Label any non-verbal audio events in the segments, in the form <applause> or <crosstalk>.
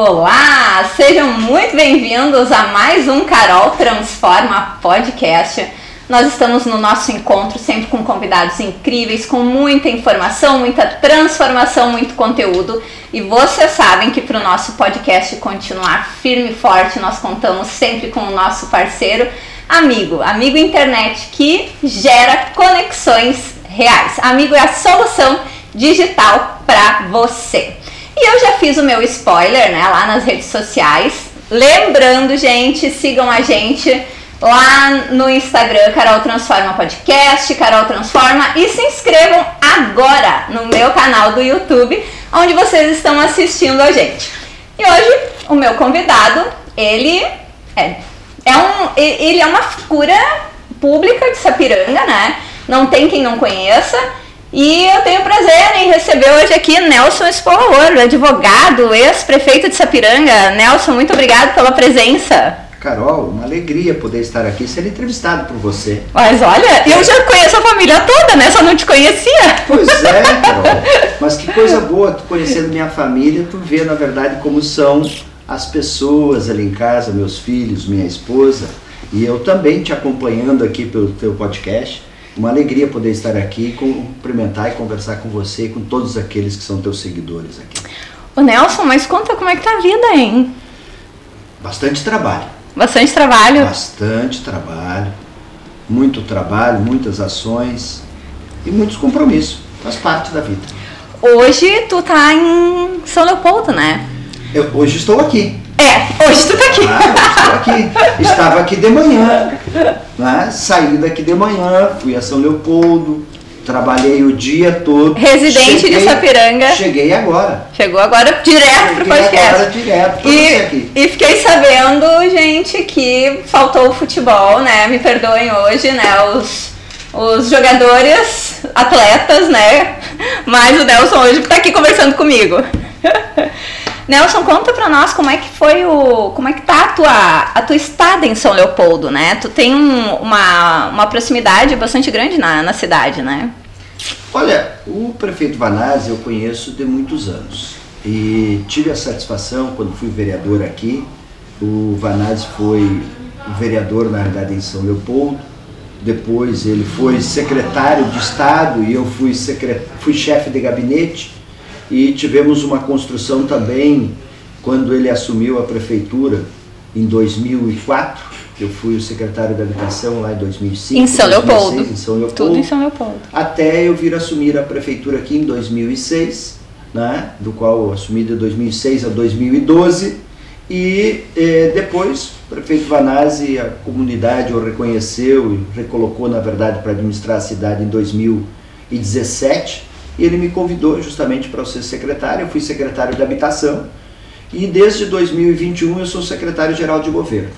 Olá, sejam muito bem-vindos a mais um Carol Transforma Podcast. Nós estamos no nosso encontro sempre com convidados incríveis, com muita informação, muita transformação, muito conteúdo. E vocês sabem que para o nosso podcast continuar firme e forte, nós contamos sempre com o nosso parceiro, amigo, amigo internet que gera conexões reais. Amigo é a solução digital para você. E eu já fiz o meu spoiler, né, lá nas redes sociais. Lembrando, gente, sigam a gente lá no Instagram Carol Transforma Podcast, Carol Transforma e se inscrevam agora no meu canal do YouTube, onde vocês estão assistindo a gente. E hoje o meu convidado, ele é, é um ele é uma figura pública de Sapiranga, né? Não tem quem não conheça. E eu tenho prazer em receber hoje aqui Nelson Esporro, advogado, ex-prefeito de Sapiranga. Nelson, muito obrigado pela presença. Carol, uma alegria poder estar aqui ser entrevistado por você. Mas olha, eu já conheço a família toda, né? Só não te conhecia. Pois é, Carol. <laughs> Mas que coisa boa, tu conhecendo minha família, tu vê na verdade como são as pessoas ali em casa, meus filhos, minha esposa. E eu também te acompanhando aqui pelo teu podcast. Uma alegria poder estar aqui, cumprimentar e conversar com você e com todos aqueles que são teus seguidores aqui. Ô Nelson, mas conta como é que tá a vida, hein? Bastante trabalho. Bastante trabalho? Bastante trabalho. Muito trabalho, muitas ações e muitos compromissos. Faz parte da vida. Hoje tu tá em São Leopoldo, né? Eu hoje estou aqui. É, hoje tu tá aqui. Ah, estou aqui. Estava aqui de manhã. Né? Saí daqui de manhã, fui a São Leopoldo, trabalhei o dia todo. Residente cheguei, de Sapiranga. Cheguei agora. Chegou agora direto cheguei pro podcast. Agora direto e, aqui. e fiquei sabendo, gente, que faltou o futebol, né? Me perdoem hoje, né? Os, os jogadores, atletas, né? Mas o Nelson hoje tá aqui conversando comigo. <laughs> Nelson, conta pra nós como é que foi o. como é que tá a tua, a tua estada em São Leopoldo, né? Tu tem um, uma, uma proximidade bastante grande na, na cidade, né? Olha, o prefeito Vanazzi eu conheço de muitos anos. E tive a satisfação, quando fui vereador aqui, o Vanazzi foi vereador, na verdade, em São Leopoldo. Depois ele foi secretário de Estado e eu fui, secret... fui chefe de gabinete e tivemos uma construção também quando ele assumiu a prefeitura em 2004. Eu fui o secretário da habitação lá em 2005. Em São 2006, Leopoldo. Em São Leopoldo. Tudo em São Leopoldo. Até eu vir assumir a prefeitura aqui em 2006, né, do qual eu assumi de 2006 a 2012. E eh, depois, o prefeito Vanazzi, a comunidade o reconheceu e recolocou, na verdade, para administrar a cidade em 2017 e ele me convidou justamente para ser secretário. Eu fui secretário de habitação e desde 2021 eu sou secretário-geral de governo,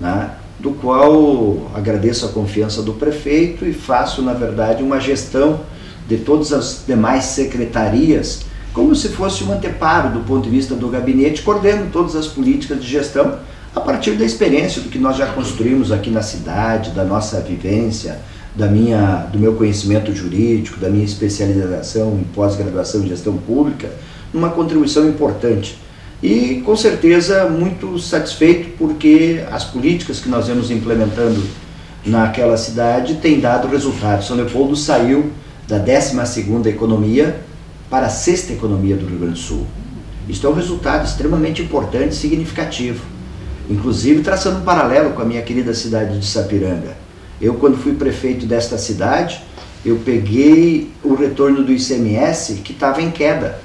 né? do qual agradeço a confiança do prefeito e faço, na verdade, uma gestão de todas as demais secretarias, como se fosse um anteparo do ponto de vista do gabinete, coordeno todas as políticas de gestão a partir da experiência do que nós já construímos aqui na cidade, da nossa vivência, da minha, do meu conhecimento jurídico, da minha especialização em pós-graduação em gestão pública, uma contribuição importante. E com certeza muito satisfeito porque as políticas que nós vemos implementando naquela cidade têm dado resultado. São Leopoldo saiu da 12ª economia para a sexta economia do Rio Grande do Sul. Isto é um resultado extremamente importante e significativo. Inclusive traçando um paralelo com a minha querida cidade de Sapiranga. Eu, quando fui prefeito desta cidade, eu peguei o retorno do ICMS que estava em queda.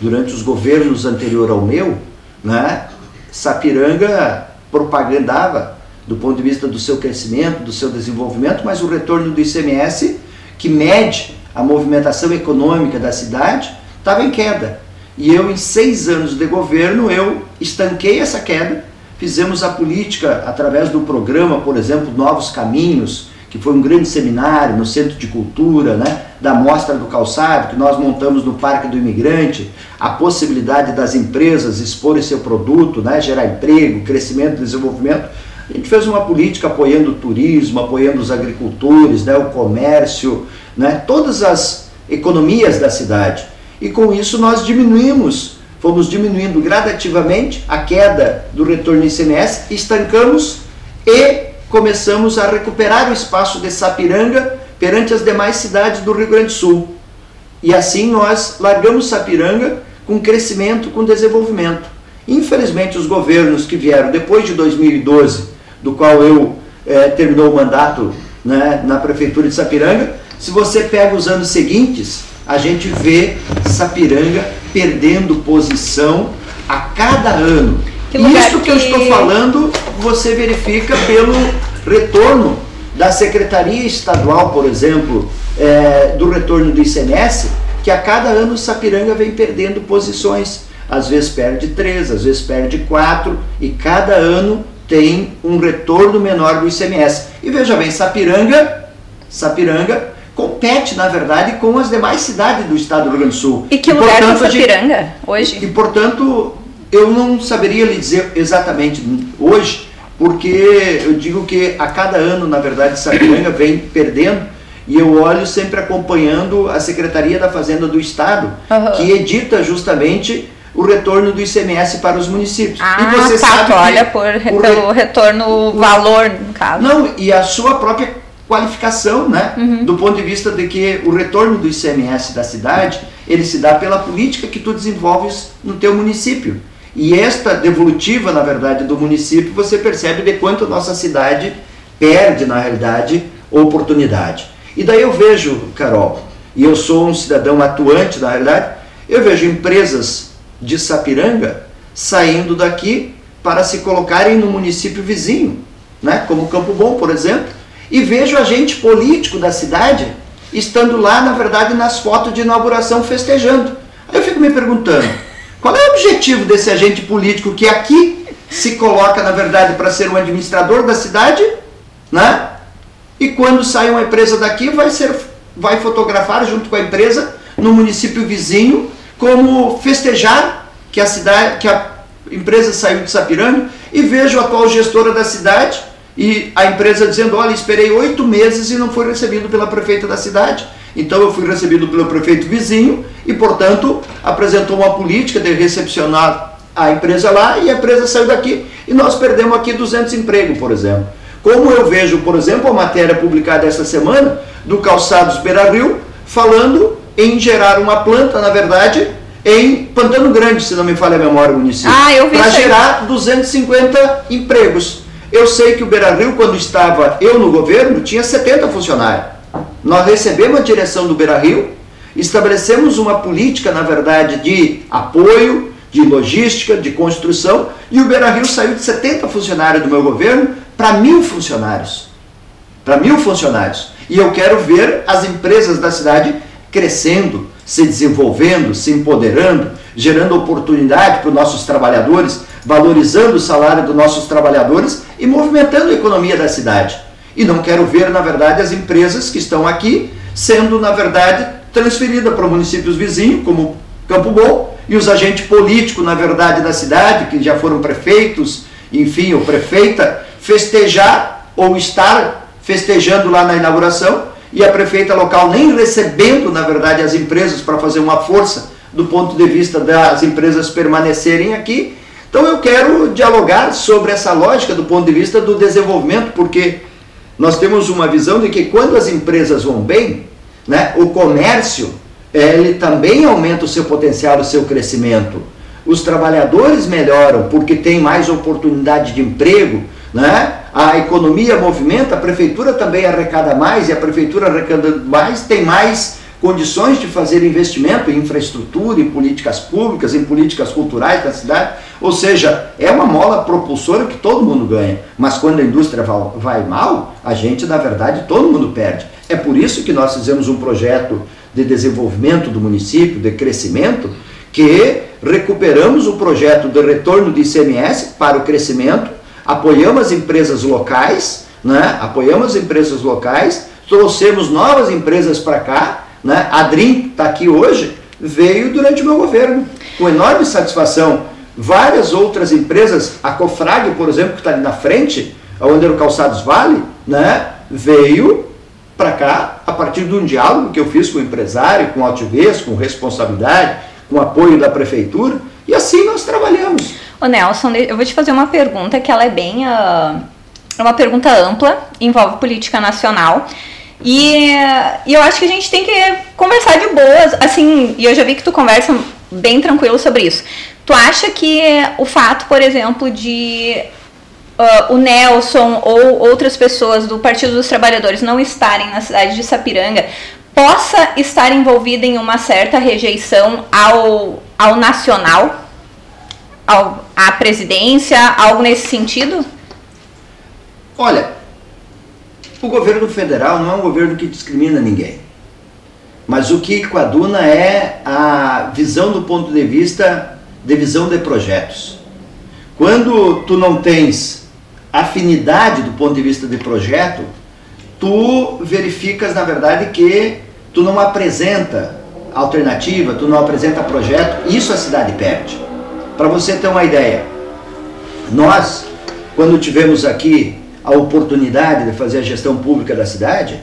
Durante os governos anterior ao meu, né, Sapiranga propagandava do ponto de vista do seu crescimento, do seu desenvolvimento, mas o retorno do ICMS, que mede a movimentação econômica da cidade, estava em queda. E eu, em seis anos de governo, eu estanquei essa queda Fizemos a política através do programa, por exemplo, Novos Caminhos, que foi um grande seminário no Centro de Cultura, né, da Mostra do Calçado, que nós montamos no Parque do Imigrante, a possibilidade das empresas exporem seu produto, né, gerar emprego, crescimento, desenvolvimento. A gente fez uma política apoiando o turismo, apoiando os agricultores, né, o comércio, né, todas as economias da cidade. E com isso nós diminuímos fomos diminuindo gradativamente a queda do retorno ICMS, estancamos e começamos a recuperar o espaço de Sapiranga perante as demais cidades do Rio Grande do Sul. E assim nós largamos Sapiranga com crescimento, com desenvolvimento. Infelizmente, os governos que vieram depois de 2012, do qual eu é, terminou o mandato né, na prefeitura de Sapiranga, se você pega os anos seguintes, a gente vê Sapiranga perdendo posição a cada ano. Que Isso que, que eu estou falando, você verifica pelo retorno da Secretaria Estadual, por exemplo, é, do retorno do ICMS, que a cada ano Sapiranga vem perdendo posições. Às vezes perde três, às vezes perde quatro, e cada ano tem um retorno menor do ICMS. E veja bem, Sapiranga, Sapiranga compete, na verdade, com as demais cidades do estado do Rio Grande do Sul. E que e, lugar portanto, tem Sapiranga hoje? E, portanto, eu não saberia lhe dizer exatamente hoje, porque eu digo que a cada ano, na verdade, Sapiranga vem perdendo e eu olho sempre acompanhando a Secretaria da Fazenda do Estado, uhum. que edita justamente o retorno do ICMS para os municípios. Ah, e você tá, sabe olha por, pelo re... retorno valor, no caso. Não, e a sua própria qualificação, né? Uhum. Do ponto de vista de que o retorno do ICMS da cidade, ele se dá pela política que tu desenvolves no teu município. E esta devolutiva, na verdade, do município, você percebe de quanto a nossa cidade perde, na realidade, oportunidade. E daí eu vejo, Carol, e eu sou um cidadão atuante, na realidade, eu vejo empresas de Sapiranga saindo daqui para se colocarem no município vizinho, né? como Campo Bom, por exemplo, e vejo agente político da cidade estando lá, na verdade, nas fotos de inauguração festejando. Aí eu fico me perguntando, qual é o objetivo desse agente político que aqui se coloca, na verdade, para ser um administrador da cidade, né? E quando sai uma empresa daqui, vai ser vai fotografar junto com a empresa no município vizinho como festejar que a cidade, que a empresa saiu de Sapiranga e vejo a atual gestora da cidade e a empresa dizendo, olha, esperei oito meses e não foi recebido pela prefeita da cidade. Então eu fui recebido pelo prefeito vizinho e, portanto, apresentou uma política de recepcionar a empresa lá e a empresa saiu daqui e nós perdemos aqui 200 empregos, por exemplo. Como eu vejo, por exemplo, a matéria publicada essa semana do Calçados Beira Rio, falando em gerar uma planta, na verdade, em Pantano Grande, se não me falha a memória, o município. Ah, eu vi Para gerar 250 empregos. Eu sei que o Beira Rio, quando estava eu no governo, tinha 70 funcionários. Nós recebemos a direção do Beira Rio, estabelecemos uma política, na verdade, de apoio, de logística, de construção, e o Beira Rio saiu de 70 funcionários do meu governo para mil funcionários. Para mil funcionários. E eu quero ver as empresas da cidade crescendo, se desenvolvendo, se empoderando, gerando oportunidade para os nossos trabalhadores, valorizando o salário dos nossos trabalhadores e movimentando a economia da cidade. E não quero ver, na verdade, as empresas que estão aqui sendo, na verdade, transferidas para municípios vizinhos, como Campo Bom, e os agentes políticos, na verdade, da cidade, que já foram prefeitos, enfim, o prefeita, festejar ou estar festejando lá na inauguração e a prefeita local nem recebendo, na verdade, as empresas para fazer uma força do ponto de vista das empresas permanecerem aqui. Então eu quero dialogar sobre essa lógica do ponto de vista do desenvolvimento, porque nós temos uma visão de que quando as empresas vão bem, né, o comércio ele também aumenta o seu potencial, o seu crescimento. Os trabalhadores melhoram porque tem mais oportunidade de emprego, né? a economia movimenta, a prefeitura também arrecada mais e a prefeitura arrecadando mais tem mais condições de fazer investimento em infraestrutura, em políticas públicas, em políticas culturais da cidade. Ou seja, é uma mola propulsora que todo mundo ganha. Mas quando a indústria vai mal, a gente, na verdade, todo mundo perde. É por isso que nós fizemos um projeto de desenvolvimento do município, de crescimento, que recuperamos o projeto de retorno de ICMS para o crescimento, apoiamos as empresas locais, né? apoiamos as empresas locais, trouxemos novas empresas para cá, né? A Dream está aqui hoje, veio durante o meu governo, com enorme satisfação. Várias outras empresas, a Cofrag, por exemplo, que está ali na frente, onde era o Calçados Vale, né? veio para cá a partir de um diálogo que eu fiz com o empresário, com altivez, com responsabilidade, com apoio da prefeitura, E assim nós trabalhamos. Ô Nelson, eu vou te fazer uma pergunta que ela é bem. Uh, uma pergunta ampla, envolve política nacional. E, e, eu acho que a gente tem que conversar de boas, assim, e eu já vi que tu conversa bem tranquilo sobre isso. Tu acha que o fato, por exemplo, de uh, o Nelson ou outras pessoas do Partido dos Trabalhadores não estarem na cidade de Sapiranga possa estar envolvida em uma certa rejeição ao, ao nacional, ao, à presidência, algo nesse sentido? Olha, o governo federal não é um governo que discrimina ninguém. Mas o que coaduna é a visão do ponto de vista de visão de projetos. Quando tu não tens afinidade do ponto de vista de projeto, tu verificas na verdade que tu não apresenta alternativa, tu não apresenta projeto, isso a cidade perde. Para você ter uma ideia, nós, quando tivemos aqui a oportunidade de fazer a gestão pública da cidade,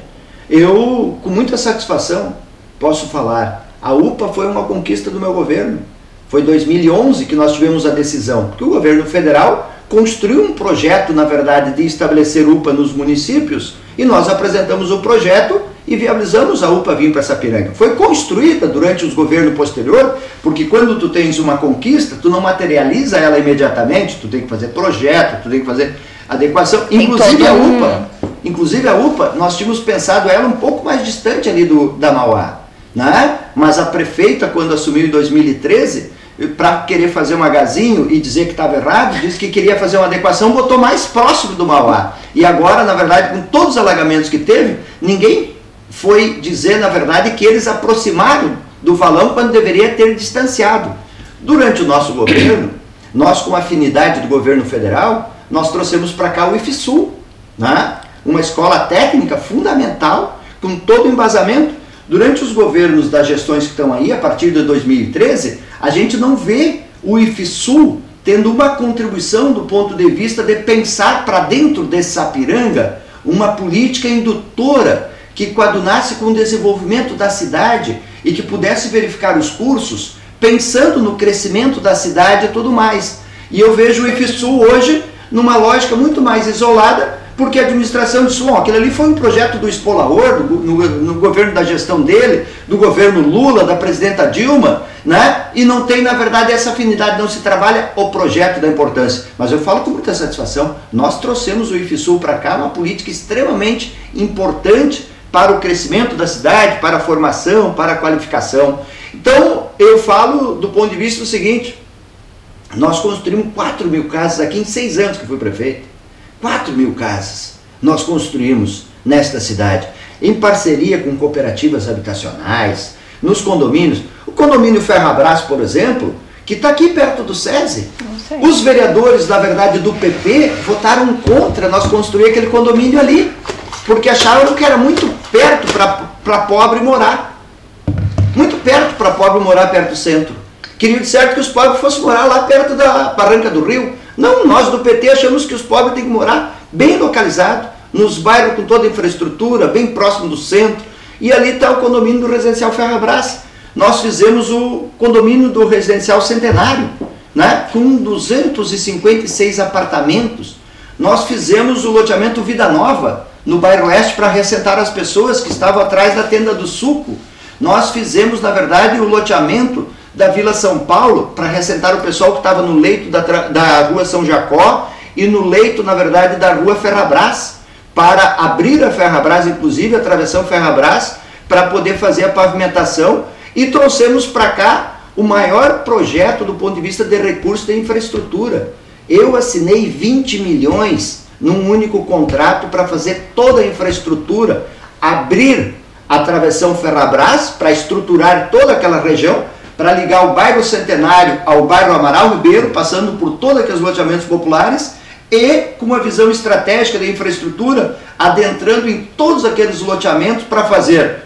eu, com muita satisfação, posso falar, a UPA foi uma conquista do meu governo. Foi 2011 que nós tivemos a decisão, porque o governo federal construiu um projeto, na verdade, de estabelecer UPA nos municípios e nós apresentamos o projeto e viabilizamos a UPA vir para Sapiranga. Foi construída durante os governos posteriores, porque quando tu tens uma conquista, tu não materializa ela imediatamente, tu tem que fazer projeto, tu tem que fazer adequação, inclusive a UPA. Inclusive a UPA, nós tínhamos pensado ela um pouco mais distante ali do, da Mauá. Né? Mas a prefeita, quando assumiu em 2013, para querer fazer um agazinho e dizer que estava errado, disse que queria fazer uma adequação, botou mais próximo do Mauá. E agora, na verdade, com todos os alagamentos que teve, ninguém foi dizer, na verdade, que eles aproximaram do valão quando deveria ter distanciado. Durante o nosso governo, nós com afinidade do governo federal, nós trouxemos para cá o IFSU, né? uma escola técnica fundamental, com todo o embasamento. Durante os governos das gestões que estão aí, a partir de 2013, a gente não vê o IFSU tendo uma contribuição do ponto de vista de pensar para dentro desse Sapiranga uma política indutora que coadunasse com o desenvolvimento da cidade e que pudesse verificar os cursos pensando no crescimento da cidade e tudo mais. E eu vejo o IFSU hoje numa lógica muito mais isolada, porque a administração disse, bom, aquele ali foi um projeto do Espolaor, do, no, no, governo da gestão dele, do governo Lula, da presidenta Dilma, né? E não tem, na verdade, essa afinidade, não se trabalha o projeto da importância. Mas eu falo com muita satisfação, nós trouxemos o IFSUL para cá, uma política extremamente importante para o crescimento da cidade, para a formação, para a qualificação. Então, eu falo do ponto de vista do seguinte, nós construímos 4 mil casas aqui em seis anos que fui prefeito. 4 mil casas nós construímos nesta cidade, em parceria com cooperativas habitacionais, nos condomínios. O condomínio Ferrabras, por exemplo, que está aqui perto do SESI. Os vereadores, na verdade, do PP votaram contra nós construir aquele condomínio ali, porque acharam que era muito perto para pobre morar. Muito perto para pobre morar perto do centro. Queriam de certo que os pobres fossem morar lá perto da barranca do rio. Não, nós do PT achamos que os pobres têm que morar bem localizado, nos bairros com toda a infraestrutura, bem próximo do centro. E ali está o condomínio do Residencial Ferrabras. Nós fizemos o condomínio do Residencial Centenário, né, com 256 apartamentos. Nós fizemos o loteamento Vida Nova, no bairro Oeste, para ressentar as pessoas que estavam atrás da tenda do suco. Nós fizemos, na verdade, o loteamento da Vila São Paulo para ressentar o pessoal que estava no leito da, da Rua São Jacó e no leito, na verdade, da Rua Ferrabras, para abrir a Ferrabras, inclusive a Travessão Ferrabras, para poder fazer a pavimentação e trouxemos para cá o maior projeto do ponto de vista de recursos de infraestrutura. Eu assinei 20 milhões num único contrato para fazer toda a infraestrutura, abrir a Travessão Ferrabras para estruturar toda aquela região para ligar o bairro Centenário ao bairro Amaral Ribeiro, passando por todos aqueles loteamentos populares e com uma visão estratégica de infraestrutura, adentrando em todos aqueles loteamentos para fazer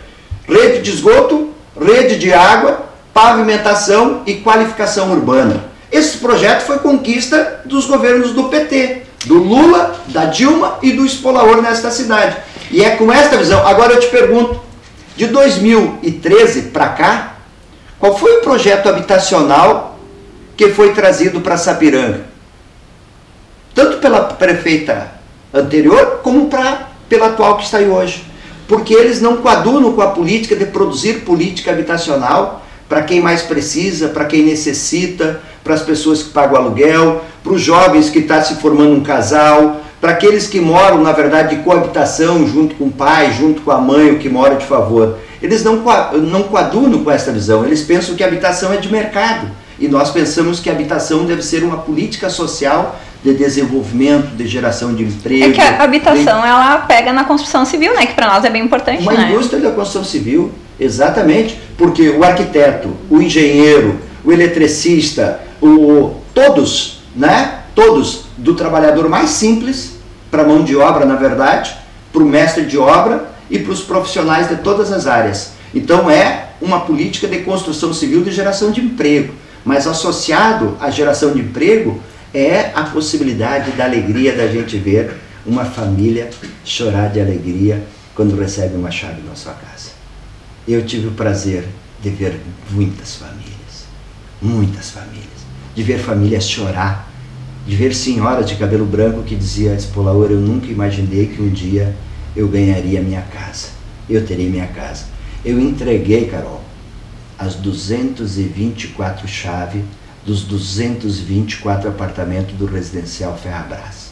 rede de esgoto, rede de água, pavimentação e qualificação urbana. Esse projeto foi conquista dos governos do PT, do Lula, da Dilma e do Espolaor nesta cidade. E é com esta visão. Agora eu te pergunto, de 2013 para cá, qual foi o projeto habitacional que foi trazido para Sapiranga, tanto pela prefeita anterior como pra, pela atual que está aí hoje. Porque eles não coadunam com a política de produzir política habitacional para quem mais precisa, para quem necessita, para as pessoas que pagam aluguel, para os jovens que estão tá se formando um casal, para aqueles que moram, na verdade, de coabitação junto com o pai, junto com a mãe, o que mora de favor. Eles não, não coadunam com essa visão, eles pensam que a habitação é de mercado. E nós pensamos que a habitação deve ser uma política social de desenvolvimento, de geração de emprego. É que a habitação de... ela pega na construção civil, né? Que para nós é bem importante. Uma né? indústria da construção civil, exatamente, porque o arquiteto, o engenheiro, o eletricista, o todos, né? Todos do trabalhador mais simples para mão de obra, na verdade, para o mestre de obra e para os profissionais de todas as áreas. Então é uma política de construção civil de geração de emprego, mas associado à geração de emprego é a possibilidade da alegria da gente ver uma família chorar de alegria quando recebe uma chave na sua casa. Eu tive o prazer de ver muitas famílias, muitas famílias, de ver famílias chorar, de ver senhoras de cabelo branco que dizia Espolaor, eu nunca imaginei que um dia eu ganharia minha casa, eu teria minha casa. Eu entreguei, Carol, as 224 chaves dos 224 apartamentos do residencial Ferrabras.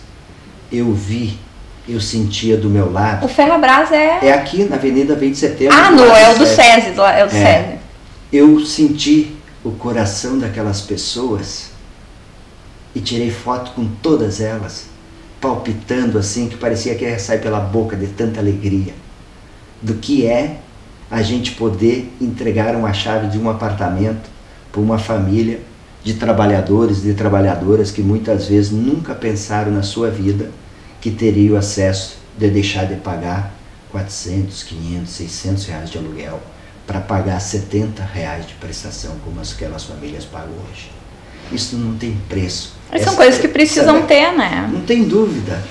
Eu vi, eu sentia do meu lado. O Ferrabras é. É aqui na Avenida 20 de Setembro. Ah, no, é o do SESI, é o do é. SESI. Eu senti o coração daquelas pessoas e tirei foto com todas elas, palpitando assim, que parecia que ia sair pela boca de tanta alegria. Do que é a gente poder entregar uma chave de um apartamento para uma família de trabalhadores e trabalhadoras que muitas vezes nunca pensaram na sua vida que teriam acesso de deixar de pagar 400, 500, 600 reais de aluguel para pagar 70 reais de prestação como aquelas famílias pagam hoje. Isso não tem preço. Mas são coisas que precisam sabe? ter, né? Não tem dúvida.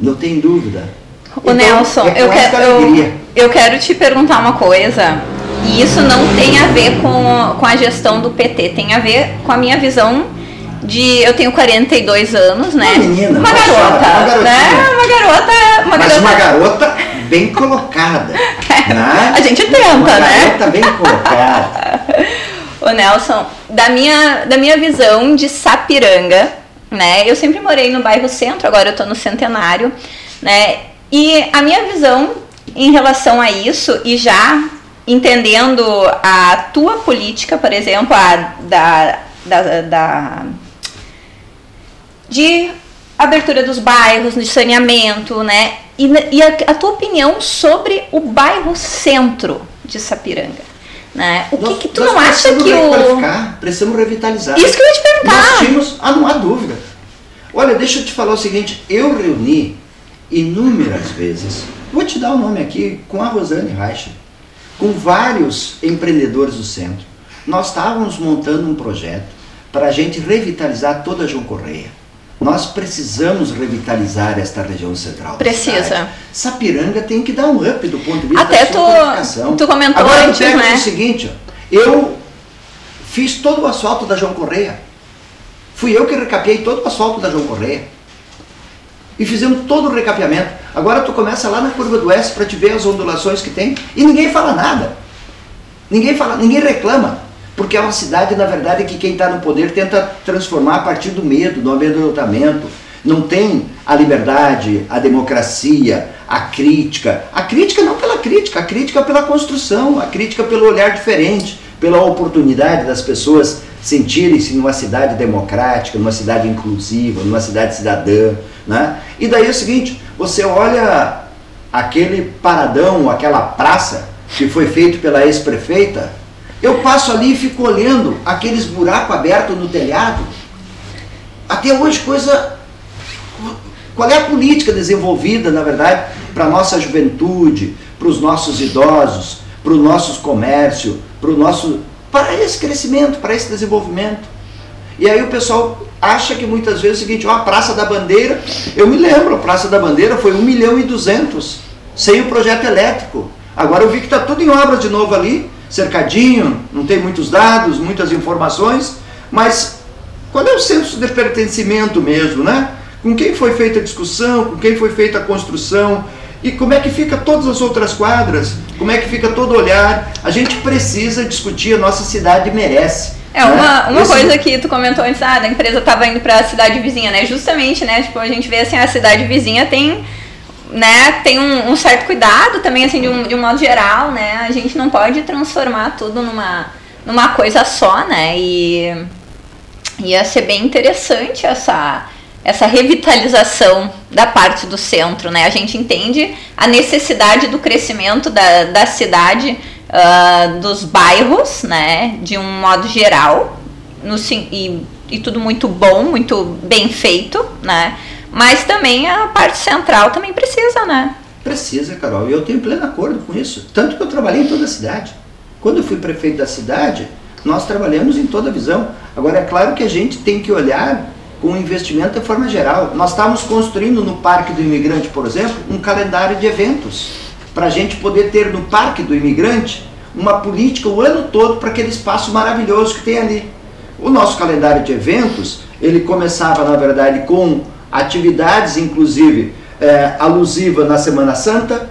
Não tem dúvida. O então, Nelson, é eu, quero, eu, eu quero te perguntar uma coisa e isso não tem a ver com, com a gestão do PT, tem a ver com a minha visão de. Eu tenho 42 anos, né? Uma menina, uma garota, uma né? Uma garota. Uma Mas garota... uma garota bem colocada. <laughs> né? A gente tenta, uma né? Uma garota bem colocada. <laughs> Ô Nelson, da minha, da minha visão de Sapiranga, né? Eu sempre morei no bairro Centro, agora eu tô no Centenário, né? E a minha visão em relação a isso, e já entendendo a tua política, por exemplo, a da, da, da de abertura dos bairros, de saneamento, né? E, e a, a, tua opinião sobre o bairro centro de Sapiranga. Né? O nós, que, que tu não acha que o. Precisamos revitalizar. Isso que eu ia te perguntar. Nós tínhamos. Ah, não há dúvida. Olha, deixa eu te falar o seguinte: eu reuni inúmeras vezes, vou te dar o um nome aqui, com a Rosane Reicher com vários empreendedores do centro. Nós estávamos montando um projeto para a gente revitalizar toda a João Correia. Nós precisamos revitalizar esta região central. Precisa. Sapiranga tem que dar um up do ponto de vista Até da tu, tu comentou Agora, antes, né? o seguinte, ó, eu fiz todo o asfalto da João Correia. Fui eu que recapeei todo o asfalto da João Correia. E fizemos todo o recapeamento. Agora tu começa lá na curva do oeste para te ver as ondulações que tem e ninguém fala nada. Ninguém fala, ninguém reclama. Porque é uma cidade, na verdade, que quem está no poder tenta transformar a partir do medo, do amedrontamento. Não tem a liberdade, a democracia, a crítica. A crítica não pela crítica, a crítica pela construção, a crítica pelo olhar diferente, pela oportunidade das pessoas sentirem-se numa cidade democrática, numa cidade inclusiva, numa cidade cidadã. Né? E daí é o seguinte, você olha aquele paradão, aquela praça que foi feito pela ex-prefeita, eu passo ali e fico olhando aqueles buracos abertos no telhado. Até hoje, coisa. Qual é a política desenvolvida, na verdade, para a nossa juventude, para os nossos idosos, para o nosso comércio, para o nosso. para esse crescimento, para esse desenvolvimento? E aí o pessoal acha que muitas vezes é o seguinte, ó, a Praça da Bandeira, eu me lembro, a Praça da Bandeira foi 1 milhão e 200, sem o projeto elétrico. Agora eu vi que está tudo em obra de novo ali, cercadinho, não tem muitos dados, muitas informações, mas Qual é o senso de pertencimento mesmo, né? Com quem foi feita a discussão, com quem foi feita a construção, e como é que fica todas as outras quadras? Como é que fica todo olhar? A gente precisa discutir, a nossa cidade merece. É, uma, né? uma coisa que tu comentou antes, ah, da empresa estava indo para a cidade vizinha, né? Justamente, né? Tipo, a gente vê assim, a cidade vizinha tem, né, tem um, um certo cuidado também, assim, de um, de um modo geral, né? A gente não pode transformar tudo numa, numa coisa só, né? E ia ser bem interessante essa essa revitalização da parte do centro, né? A gente entende a necessidade do crescimento da, da cidade, uh, dos bairros, né? De um modo geral, no, e, e tudo muito bom, muito bem feito, né? Mas também a parte central também precisa, né? Precisa, Carol. E eu tenho pleno acordo com isso. Tanto que eu trabalhei em toda a cidade. Quando eu fui prefeito da cidade, nós trabalhamos em toda a visão. Agora, é claro que a gente tem que olhar com investimento de forma geral. Nós estamos construindo no Parque do Imigrante, por exemplo, um calendário de eventos, para a gente poder ter no Parque do Imigrante uma política o ano todo para aquele espaço maravilhoso que tem ali. O nosso calendário de eventos, ele começava, na verdade, com atividades, inclusive, é, alusiva na Semana Santa,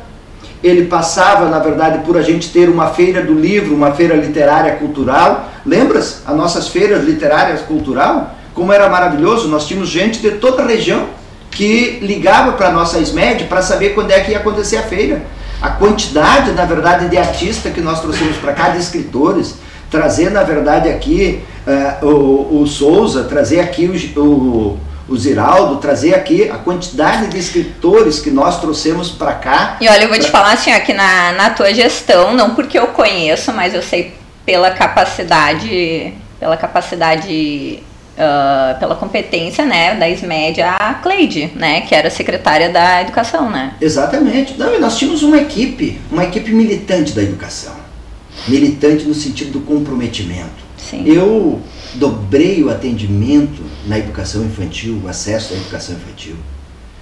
ele passava, na verdade, por a gente ter uma feira do livro, uma feira literária cultural. Lembras as nossas feiras literárias cultural? como era maravilhoso, nós tínhamos gente de toda a região que ligava para a nossa SMED para saber quando é que ia acontecer a feira. A quantidade, na verdade, de artistas que nós trouxemos para cá, de escritores, trazer, na verdade, aqui uh, o, o Souza, trazer aqui o, o, o Ziraldo, trazer aqui a quantidade de escritores que nós trouxemos para cá. E olha, eu vou te falar assim, aqui na, na tua gestão, não porque eu conheço, mas eu sei pela capacidade, pela capacidade uh, pela competência né, da SMED, a Cleide, né, que era secretária da Educação, né? Exatamente. Não, nós tínhamos uma equipe, uma equipe militante da educação. Militante no sentido do comprometimento. Sim. Eu dobrei o atendimento na educação infantil, o acesso à educação infantil.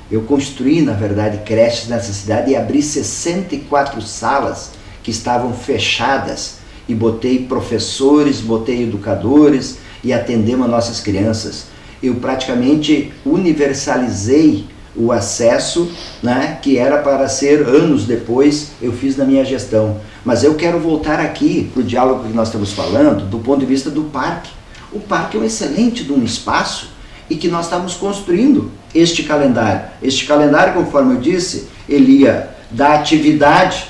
Eu construí, na verdade, creches nessa cidade e abri 64 salas que estavam fechadas e botei professores, botei educadores, e atendemos as nossas crianças. Eu praticamente universalizei o acesso, né, que era para ser anos depois, eu fiz na minha gestão. Mas eu quero voltar aqui para o diálogo que nós estamos falando, do ponto de vista do parque. O parque é um excelente de um espaço e que nós estamos construindo este calendário. Este calendário, conforme eu disse, ele ia da atividade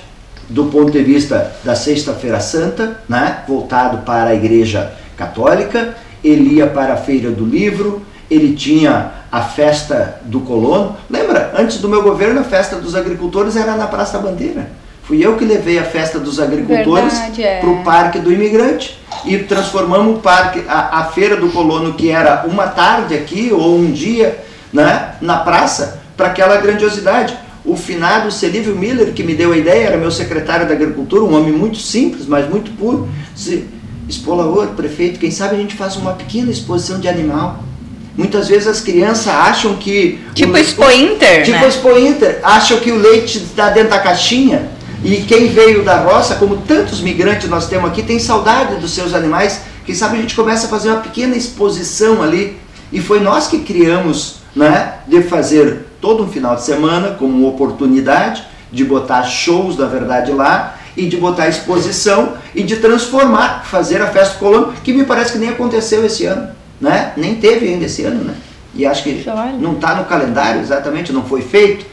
do ponto de vista da Sexta-feira Santa, né, voltado para a Igreja Católica, ele ia para a Feira do Livro, ele tinha a festa do colono. Lembra, antes do meu governo, a festa dos agricultores era na Praça Bandeira. Fui eu que levei a festa dos agricultores é. para o Parque do Imigrante e transformamos o parque, a, a, Feira do Colono, que era uma tarde aqui ou um dia né, na praça, para aquela grandiosidade. O finado Celívio Miller, que me deu a ideia, era meu secretário da Agricultura, um homem muito simples, mas muito puro. Disse, Expolaor, prefeito, quem sabe a gente faz uma pequena exposição de animal. Muitas vezes as crianças acham que. Tipo o, Expo Inter. Tipo né? Expo Inter, acham que o leite está dentro da caixinha. E quem veio da roça, como tantos migrantes nós temos aqui, tem saudade dos seus animais. Quem sabe a gente começa a fazer uma pequena exposição ali. E foi nós que criamos, né, de fazer todo um final de semana como uma oportunidade de botar shows, na verdade, lá e de botar exposição e de transformar, fazer a festa colono, que me parece que nem aconteceu esse ano, né? Nem teve ainda esse ano, né? E acho que não está no calendário exatamente, não foi feito.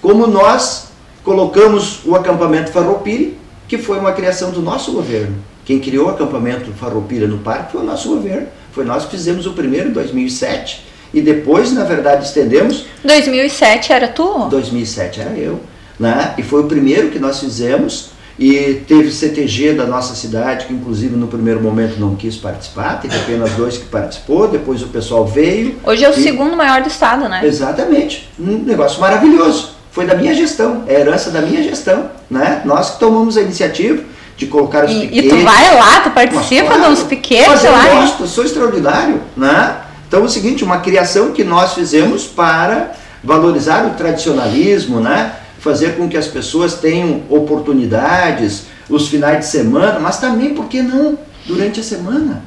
Como nós colocamos o acampamento Farroupilha, que foi uma criação do nosso governo. Quem criou o acampamento Farroupilha no parque foi o nosso governo. Foi nós que fizemos o primeiro em 2007 e depois, na verdade, estendemos. 2007 era tu? 2007 era eu, né? E foi o primeiro que nós fizemos e teve CTG da nossa cidade, que inclusive no primeiro momento não quis participar, teve apenas dois que participou, depois o pessoal veio. Hoje é o e... segundo maior do estado, né? Exatamente. Um negócio maravilhoso. Foi da minha gestão, é herança da minha gestão. Né? Nós que tomamos a iniciativa de colocar os e, piquetes. E tu vai lá, tu participa claro, dos piquetes mas eu lá. Eu gosto, sou extraordinário. Né? Então é o seguinte, uma criação que nós fizemos para valorizar o tradicionalismo, né? fazer com que as pessoas tenham oportunidades os finais de semana, mas também, por que não, durante a semana?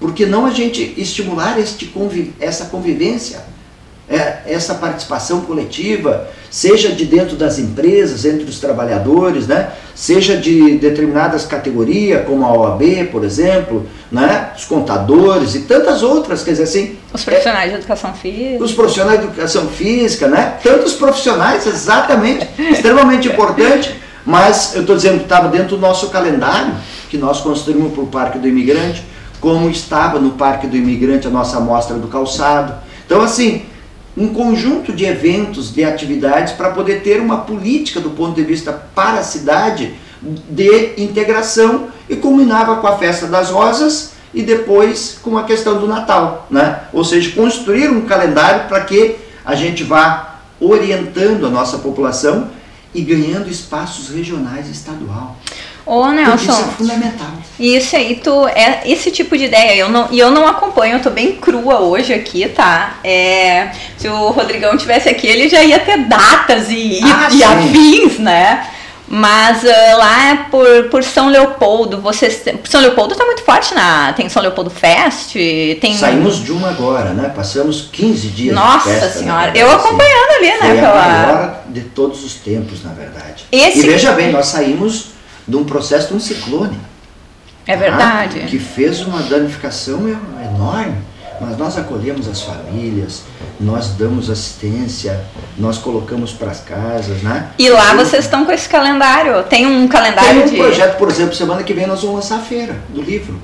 Por que não a gente estimular este conviv essa convivência? É, essa participação coletiva, seja de dentro das empresas, entre os trabalhadores, né? seja de determinadas categorias, como a OAB, por exemplo, né? os contadores e tantas outras, quer dizer assim. Os profissionais de educação física. Os profissionais de educação física, né? Tantos profissionais, exatamente, <laughs> extremamente importante, mas eu estou dizendo que estava dentro do nosso calendário, que nós construímos para o Parque do Imigrante, como estava no Parque do Imigrante a nossa amostra do calçado. Então, assim, um conjunto de eventos, de atividades para poder ter uma política do ponto de vista para a cidade de integração e culminava com a festa das rosas e depois com a questão do Natal, né? Ou seja, construir um calendário para que a gente vá orientando a nossa população e ganhando espaços regionais e estadual. Ô, Nelson. Isso é fundamental. Isso aí, tu. É esse tipo de ideia. Eu não, e eu não acompanho, eu tô bem crua hoje aqui, tá? É, se o Rodrigão tivesse aqui, ele já ia ter datas e, ah, e, e afins, né? Mas uh, lá é por, por São Leopoldo, vocês. São Leopoldo tá muito forte na. Tem São Leopoldo Fest. Tem... Saímos de uma agora, né? Passamos 15 dias Nossa de festa, senhora, eu acompanhando ali, né? Foi pela... a maior de todos os tempos, na verdade. Esse... E veja bem, nós saímos de um processo de um ciclone. É verdade. Tá? Que fez uma danificação enorme. Mas nós acolhemos as famílias, nós damos assistência, nós colocamos para as casas, né? E lá vocês estão com esse calendário? Tem um calendário Tem um de... projeto, por exemplo, semana que vem nós vamos lançar a feira do livro,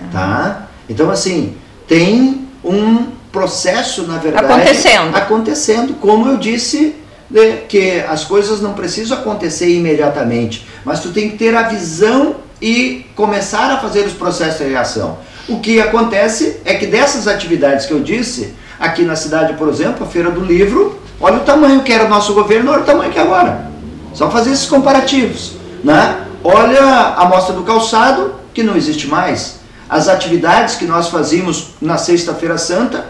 uhum. tá? Então, assim, tem um processo, na verdade... Acontecendo. Acontecendo, como eu disse né, que as coisas não precisam acontecer imediatamente, mas tu tem que ter a visão e começar a fazer os processos de reação. O que acontece é que dessas atividades que eu disse, aqui na cidade, por exemplo, a Feira do Livro, olha o tamanho que era o nosso governo, olha o tamanho que é agora. Só fazer esses comparativos. Né? Olha a mostra do calçado, que não existe mais. As atividades que nós fazíamos na Sexta-feira Santa,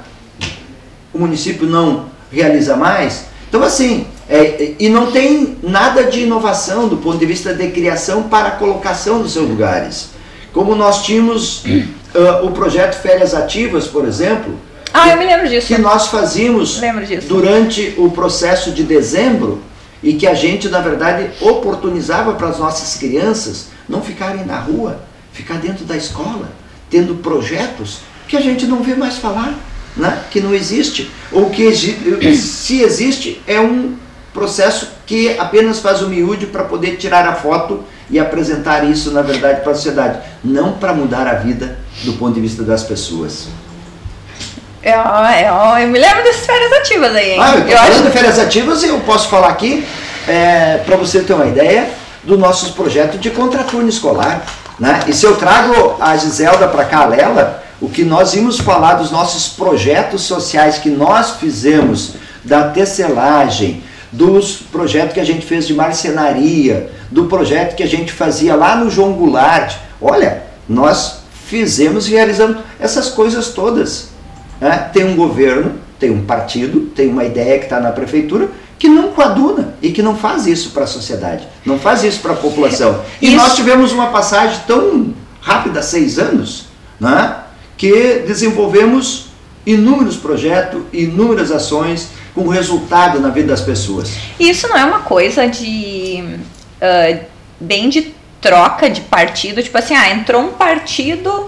o município não realiza mais. Então, assim, é, e não tem nada de inovação do ponto de vista de criação para a colocação dos seus lugares. Como nós tínhamos uh, <coughs> o projeto Férias Ativas, por exemplo. Ah, que, eu me lembro disso. Que nós fazíamos durante o processo de dezembro e que a gente, na verdade, oportunizava para as nossas crianças não ficarem na rua, ficar dentro da escola, tendo projetos que a gente não vê mais falar né, que não existe, ou que se existe é um processo que apenas faz o miúde para poder tirar a foto e apresentar isso, na verdade, para a sociedade, não para mudar a vida do ponto de vista das pessoas. É, é, eu me lembro dessas férias ativas aí. Hein? Ah, eu, eu acho... de férias ativas e eu posso falar aqui, é, para você ter uma ideia, dos nossos projetos de contraturno escolar. Né? E se eu trago a Giselda para cá, a Lela, o que nós vimos falar dos nossos projetos sociais que nós fizemos, da tecelagem, dos projetos que a gente fez de marcenaria, do projeto que a gente fazia lá no João Goulart. Olha, nós fizemos e realizamos essas coisas todas. Né? Tem um governo, tem um partido, tem uma ideia que está na prefeitura que não coaduna e que não faz isso para a sociedade, não faz isso para a população. E isso. nós tivemos uma passagem tão rápida, seis anos, né? Que desenvolvemos inúmeros projetos, inúmeras ações com resultado na vida das pessoas. Isso não é uma coisa de uh, bem de troca de partido, tipo assim, ah, entrou um partido,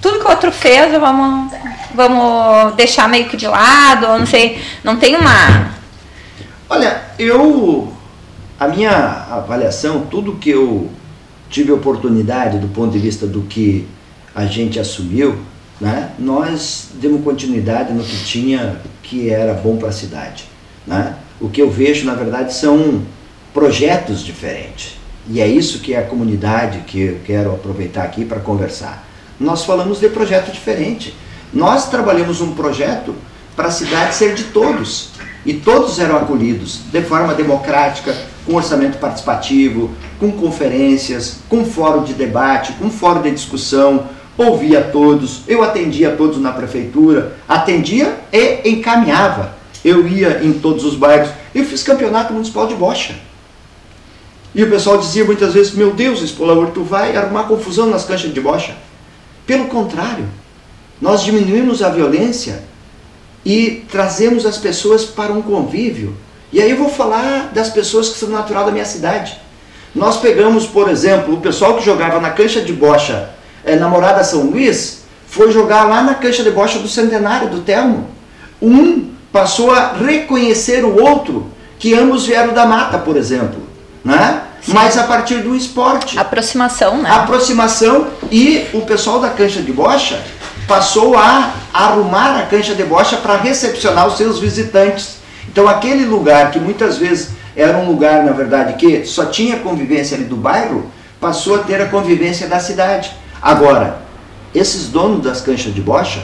tudo que o outro fez, vamos, vamos deixar meio que de lado, não sei, não tem uma. Olha, eu a minha avaliação, tudo que eu tive oportunidade do ponto de vista do que a gente assumiu, né, nós demos continuidade no que tinha que era bom para a cidade. Né? O que eu vejo, na verdade, são projetos diferentes. E é isso que é a comunidade que eu quero aproveitar aqui para conversar. Nós falamos de projeto diferente. Nós trabalhamos um projeto para a cidade ser de todos. E todos eram acolhidos de forma democrática, com orçamento participativo, com conferências, com fórum de debate, com fórum de discussão, ouvia todos, eu atendia todos na prefeitura, atendia e encaminhava. Eu ia em todos os bairros. Eu fiz campeonato municipal de bocha. E o pessoal dizia muitas vezes: Meu Deus, Espolador, tu vai arrumar confusão nas canchas de bocha. Pelo contrário, nós diminuímos a violência e trazemos as pessoas para um convívio. E aí eu vou falar das pessoas que são natural da minha cidade. Nós pegamos, por exemplo, o pessoal que jogava na cancha de bocha é, Namorada São Luís, foi jogar lá na cancha de bocha do Centenário, do Telmo. Um passou a reconhecer o outro, que ambos vieram da mata, por exemplo. Né? Mas a partir do esporte. Aproximação, né? Aproximação e o pessoal da cancha de bocha passou a arrumar a cancha de bocha para recepcionar os seus visitantes. Então aquele lugar que muitas vezes era um lugar, na verdade, que só tinha convivência ali do bairro, passou a ter a convivência da cidade. Agora, esses donos das canchas de bocha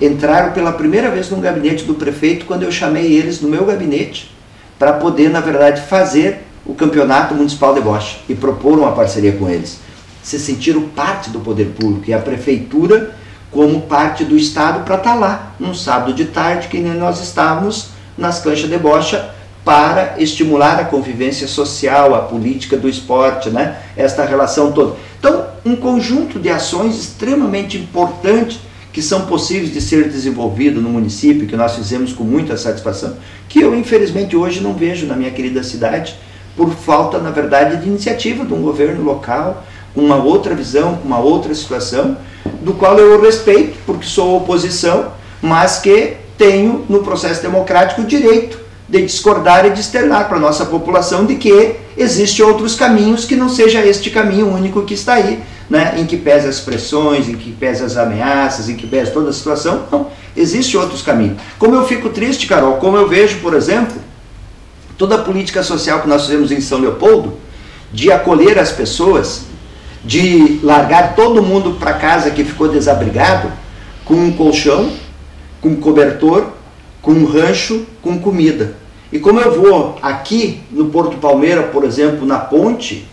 entraram pela primeira vez no gabinete do prefeito quando eu chamei eles no meu gabinete para poder, na verdade, fazer o campeonato municipal de bocha e propor uma parceria com eles. Se sentiram parte do poder público e a prefeitura como parte do Estado para estar tá lá, num sábado de tarde, que nem nós estávamos nas canchas de bocha, para estimular a convivência social, a política do esporte, né? esta relação toda. Então, um conjunto de ações extremamente importantes que são possíveis de ser desenvolvido no município, que nós fizemos com muita satisfação, que eu infelizmente hoje não vejo na minha querida cidade, por falta, na verdade, de iniciativa de um governo local, com uma outra visão, com uma outra situação, do qual eu respeito, porque sou oposição, mas que tenho no processo democrático o direito de discordar e de externar para a nossa população de que existem outros caminhos que não seja este caminho único que está aí, né, em que pesa as pressões, em que pesa as ameaças, em que pesa toda a situação. Não, existem outros caminhos. Como eu fico triste, Carol, como eu vejo, por exemplo, toda a política social que nós fizemos em São Leopoldo, de acolher as pessoas, de largar todo mundo para casa que ficou desabrigado, com um colchão, com um cobertor, com um rancho, com comida. E como eu vou aqui no Porto Palmeira, por exemplo, na ponte,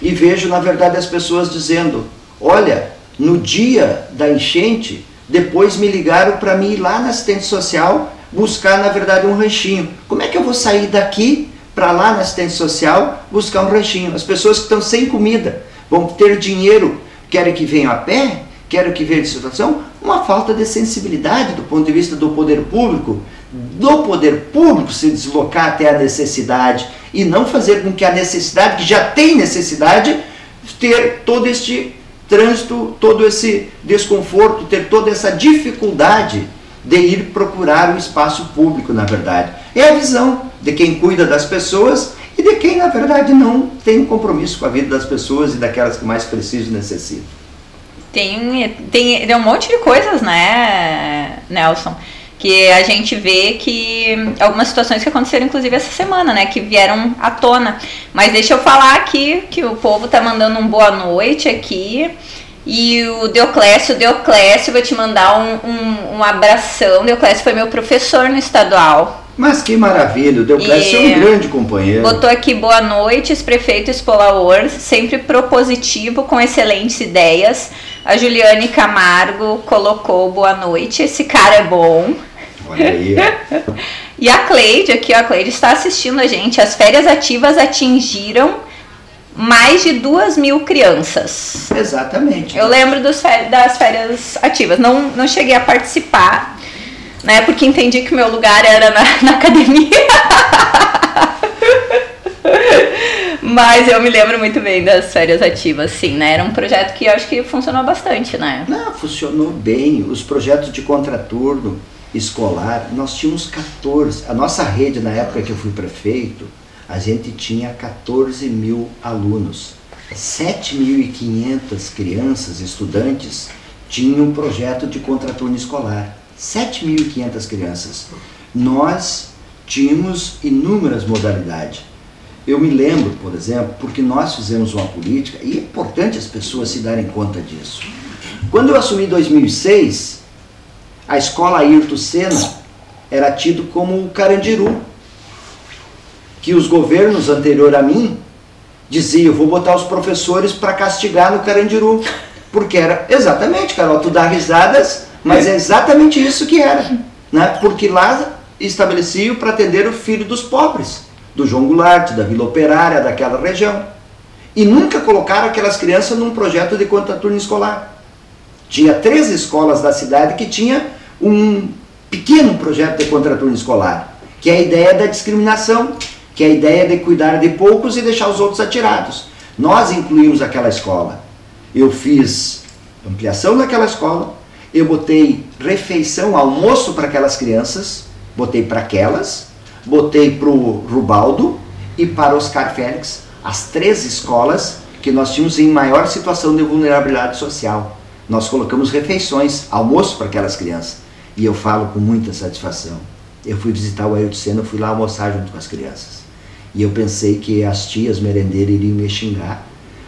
e vejo na verdade as pessoas dizendo: Olha, no dia da enchente, depois me ligaram para mim ir lá na assistente social buscar na verdade um ranchinho. Como é que eu vou sair daqui para lá na assistente social buscar um ranchinho? As pessoas que estão sem comida vão ter dinheiro, querem que venham a pé, querem que venham de situação, uma falta de sensibilidade do ponto de vista do poder público, do poder público se deslocar até a necessidade e não fazer com que a necessidade, que já tem necessidade, ter todo este trânsito, todo esse desconforto, ter toda essa dificuldade de ir procurar o espaço público, na verdade. É a visão de quem cuida das pessoas e de quem, na verdade, não tem compromisso com a vida das pessoas e daquelas que mais precisam e necessitam. Tem, tem, tem um monte de coisas, né, Nelson? que a gente vê que algumas situações que aconteceram inclusive essa semana, né, que vieram à tona. Mas deixa eu falar aqui que o povo tá mandando um boa noite aqui. E o Deoclésio, Deoclésio, vou te mandar um, um, um abração. Deoclésio foi meu professor no estadual. Mas que maravilha, o Deoclésio é um grande companheiro. Botou aqui boa noite, prefeito Espolaor, sempre propositivo, com excelentes ideias. A Juliane Camargo colocou boa noite, esse cara é bom. Olha aí. <laughs> e a Cleide, aqui, ó, a Cleide está assistindo a gente. As férias ativas atingiram mais de duas mil crianças. Exatamente. Eu lembro dos das férias ativas. Não, não cheguei a participar, né? Porque entendi que o meu lugar era na, <laughs> na academia. Mas eu me lembro muito bem das férias ativas, sim, né? Era um projeto que eu acho que funcionou bastante, né? Não, funcionou bem. Os projetos de contraturno, escolar, nós tínhamos 14. A nossa rede, na época que eu fui prefeito, a gente tinha 14 mil alunos. 7.500 crianças, estudantes, tinham um projeto de contraturno escolar. 7.500 crianças. Nós tínhamos inúmeras modalidades. Eu me lembro, por exemplo, porque nós fizemos uma política, e é importante as pessoas se darem conta disso. Quando eu assumi em 2006, a escola Ayrton Senna era tido como o Carandiru, que os governos anterior a mim diziam, vou botar os professores para castigar no Carandiru, porque era exatamente, Carol, tu dá risadas, mas é exatamente isso que era, né? Porque lá estabeleciam para atender o filho dos pobres, do João Goulart, da Vila Operária, daquela região. E nunca colocaram aquelas crianças num projeto de contraturno escolar Tinha três escolas da cidade que tinha um pequeno projeto de contraturno escolar, que é a ideia da discriminação, que é a ideia de cuidar de poucos e deixar os outros atirados. Nós incluímos aquela escola. Eu fiz ampliação daquela escola, eu botei refeição, almoço para aquelas crianças, botei para aquelas, botei para o Rubaldo e para Oscar Félix, as três escolas que nós tínhamos em maior situação de vulnerabilidade social. Nós colocamos refeições, almoço para aquelas crianças. E eu falo com muita satisfação. Eu fui visitar o Ailton Senna, fui lá almoçar junto com as crianças. E eu pensei que as tias merendeiras iriam me xingar,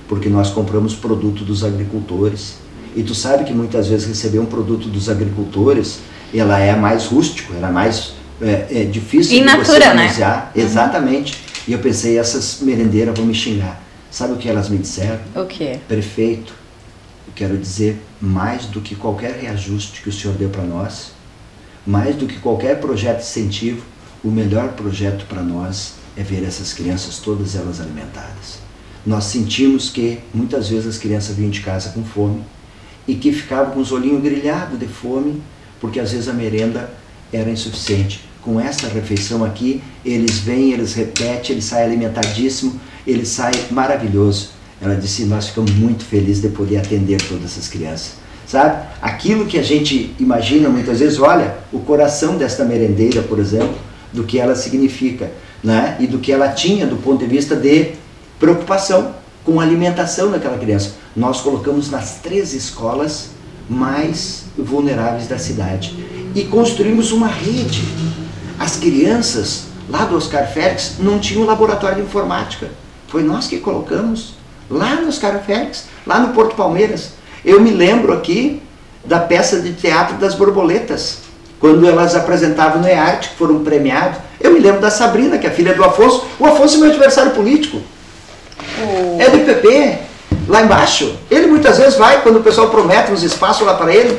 porque nós compramos produto dos agricultores. E tu sabe que muitas vezes receber um produto dos agricultores, ela é mais rústico, ela é mais é, é difícil In de natura, você né? manusear. Exatamente. E eu pensei, essas merendeiras vão me xingar. Sabe o que elas me disseram? O quê? Prefeito, eu quero dizer, mais do que qualquer reajuste que o senhor deu para nós, mais do que qualquer projeto de incentivo, o melhor projeto para nós é ver essas crianças todas elas alimentadas. Nós sentimos que muitas vezes as crianças vinham de casa com fome e que ficavam com os olhinhos grilhados de fome, porque às vezes a merenda era insuficiente. Com essa refeição aqui, eles vêm, eles repetem, eles saem alimentadíssimo, eles saem maravilhoso. Ela disse, nós ficamos muito felizes de poder atender todas essas crianças. Sabe? Aquilo que a gente imagina muitas vezes, olha, o coração desta merendeira, por exemplo, do que ela significa, né? E do que ela tinha do ponto de vista de preocupação com a alimentação daquela criança. Nós colocamos nas três escolas mais vulneráveis da cidade e construímos uma rede. As crianças lá do Oscar Félix não tinham laboratório de informática. Foi nós que colocamos lá no Oscar Félix, lá no Porto Palmeiras. Eu me lembro aqui da peça de teatro das borboletas, quando elas apresentavam no EART, que foram premiados. Eu me lembro da Sabrina, que é filha do Afonso. O Afonso é meu adversário político. O... É do PP, lá embaixo. Ele muitas vezes vai, quando o pessoal promete uns espaços lá para ele,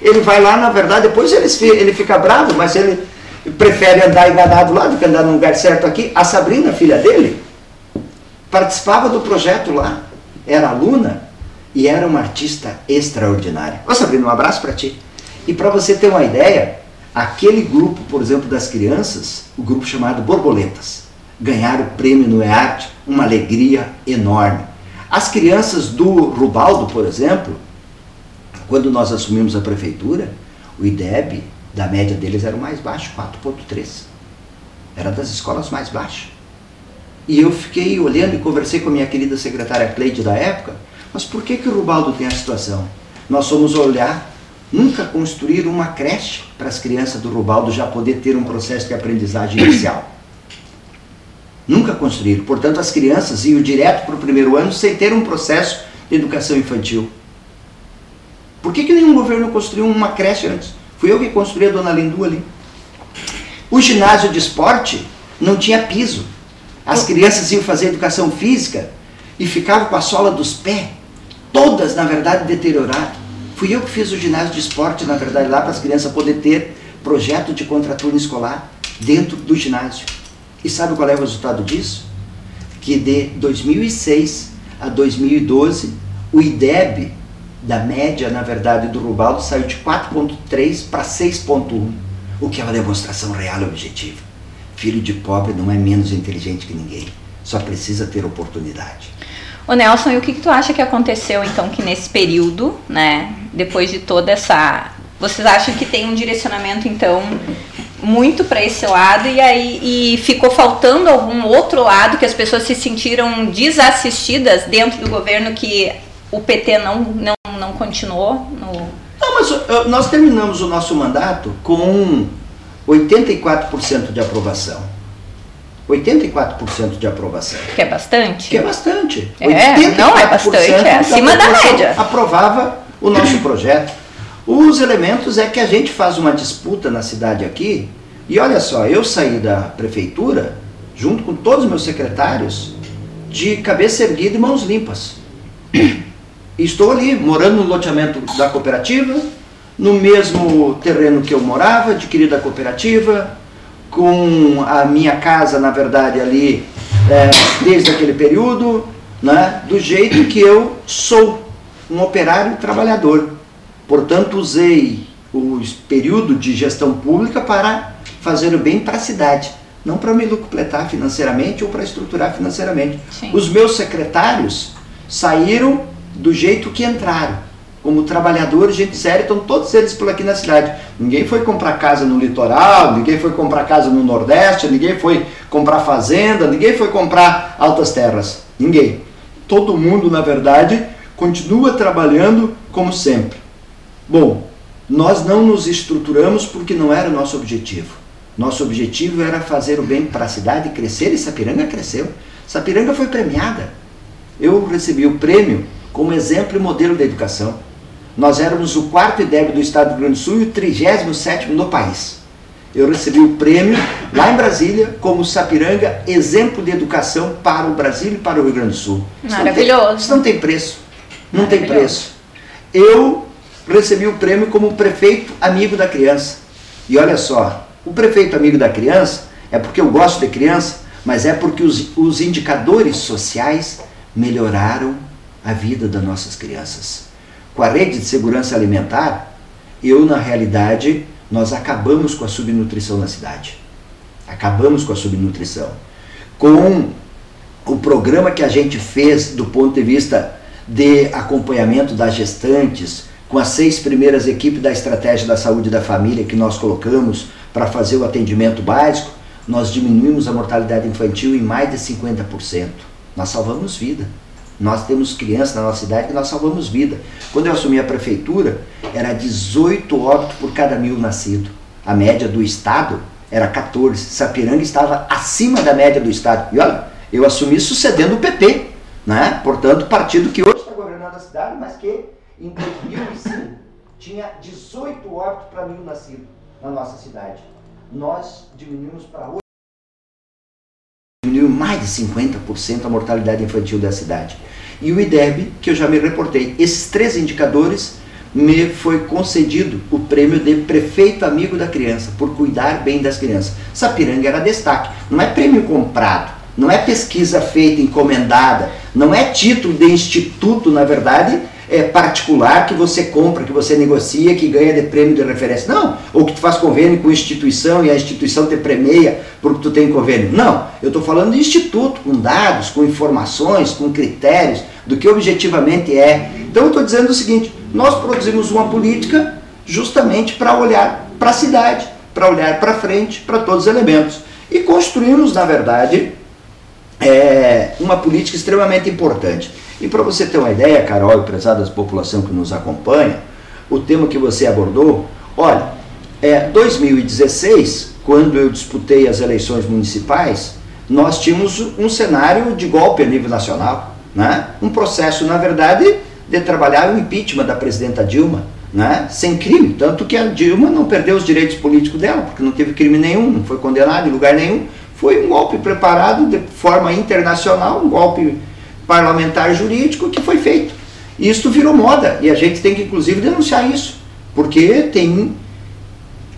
ele vai lá, na verdade, depois ele, ele fica bravo, mas ele prefere andar enganado lá do que andar no lugar certo aqui. A Sabrina, filha dele, participava do projeto lá, era aluna e era uma artista extraordinária. Ô Sabrina, um abraço para ti. E para você ter uma ideia, aquele grupo, por exemplo, das crianças, o grupo chamado Borboletas, ganharam o prêmio no EART, uma alegria enorme. As crianças do Rubaldo, por exemplo, quando nós assumimos a prefeitura, o IDEB, da média deles, era o mais baixo, 4,3. Era das escolas mais baixas. E eu fiquei olhando e conversei com a minha querida secretária Cleide da época, mas por que, que o Rubaldo tem a situação? Nós fomos olhar, nunca construir uma creche para as crianças do Rubaldo já poder ter um processo de aprendizagem inicial. Nunca construíram. Portanto, as crianças iam direto para o primeiro ano sem ter um processo de educação infantil. Por que, que nenhum governo construiu uma creche antes? Fui eu que construí a Dona Lindu ali. O ginásio de esporte não tinha piso. As crianças iam fazer educação física e ficavam com a sola dos pés, todas, na verdade, deterioradas. Fui eu que fiz o ginásio de esporte, na verdade, lá para as crianças poderem ter projeto de contraturno escolar dentro do ginásio. E sabe qual é o resultado disso? Que de 2006 a 2012, o IDEB, da média, na verdade, do Rubaldo, saiu de 4,3 para 6,1, o que é uma demonstração real e objetiva. Filho de pobre não é menos inteligente que ninguém, só precisa ter oportunidade. Ô Nelson, e o que, que tu acha que aconteceu então que nesse período, né, depois de toda essa. Vocês acham que tem um direcionamento então muito para esse lado e aí e ficou faltando algum outro lado que as pessoas se sentiram desassistidas dentro do governo que o PT não, não, não continuou no... Não, mas nós terminamos o nosso mandato com 84% de aprovação. 84% de aprovação. Que é bastante? Que é bastante. É, não é bastante, é acima da média. Aprovava o nosso projeto. Os elementos é que a gente faz uma disputa na cidade aqui, e olha só, eu saí da prefeitura, junto com todos os meus secretários, de cabeça erguida e mãos limpas. Estou ali, morando no loteamento da cooperativa, no mesmo terreno que eu morava, adquirido da cooperativa, com a minha casa, na verdade, ali, é, desde aquele período, né, do jeito que eu sou, um operário trabalhador. Portanto, usei o período de gestão pública para fazer o bem para a cidade, não para me lucupletar financeiramente ou para estruturar financeiramente. Sim. Os meus secretários saíram do jeito que entraram como trabalhadores, gente séria, estão todos eles por aqui na cidade. Ninguém foi comprar casa no litoral, ninguém foi comprar casa no Nordeste, ninguém foi comprar fazenda, ninguém foi comprar altas terras. Ninguém. Todo mundo, na verdade, continua trabalhando como sempre. Bom, nós não nos estruturamos porque não era o nosso objetivo. Nosso objetivo era fazer o bem para a cidade crescer e Sapiranga cresceu. Sapiranga foi premiada. Eu recebi o prêmio como exemplo e modelo da educação. Nós éramos o quarto IDEB do Estado do Rio Grande do Sul e o 37 no país. Eu recebi o prêmio lá em Brasília como Sapiranga, exemplo de educação para o Brasil e para o Rio Grande do Sul. Maravilhoso. Isso não tem preço. Não tem preço. Eu recebi o prêmio como prefeito amigo da criança. E olha só, o prefeito amigo da criança é porque eu gosto de criança, mas é porque os, os indicadores sociais melhoraram a vida das nossas crianças com a rede de segurança alimentar, eu, na realidade, nós acabamos com a subnutrição na cidade. Acabamos com a subnutrição. Com o programa que a gente fez do ponto de vista de acompanhamento das gestantes, com as seis primeiras equipes da estratégia da saúde da família que nós colocamos para fazer o atendimento básico, nós diminuímos a mortalidade infantil em mais de 50%. Nós salvamos vida. Nós temos crianças na nossa cidade que nós salvamos vida. Quando eu assumi a prefeitura, era 18 óbitos por cada mil nascidos. A média do estado era 14. Sapiranga estava acima da média do estado. E olha, eu assumi sucedendo o PT, né? portanto, partido que hoje está governando a cidade, mas que em 2005 tinha 18 óbitos para mil nascidos na nossa cidade. Nós diminuímos para 8 diminuiu mais de 50% a mortalidade infantil da cidade. E o IDEB, que eu já me reportei, esses três indicadores me foi concedido o prêmio de prefeito amigo da criança, por cuidar bem das crianças. Sapiranga era destaque. Não é prêmio comprado, não é pesquisa feita, encomendada, não é título de instituto, na verdade, é, particular que você compra, que você negocia, que ganha de prêmio de referência. Não, ou que tu faz convênio com instituição e a instituição te premia porque tu tem convênio. Não, eu estou falando de instituto, com dados, com informações, com critérios, do que objetivamente é. Então eu estou dizendo o seguinte, nós produzimos uma política justamente para olhar para a cidade, para olhar para frente, para todos os elementos. E construímos, na verdade, é, uma política extremamente importante. E para você ter uma ideia, Carol e prezada população que nos acompanha, o tema que você abordou, olha, é 2016, quando eu disputei as eleições municipais, nós tínhamos um cenário de golpe a nível nacional, né? Um processo, na verdade, de trabalhar o impeachment da presidenta Dilma, né? Sem crime, tanto que a Dilma não perdeu os direitos políticos dela, porque não teve crime nenhum, não foi condenada em lugar nenhum. Foi um golpe preparado de forma internacional, um golpe parlamentar jurídico que foi feito. Isso virou moda e a gente tem que inclusive denunciar isso, porque tem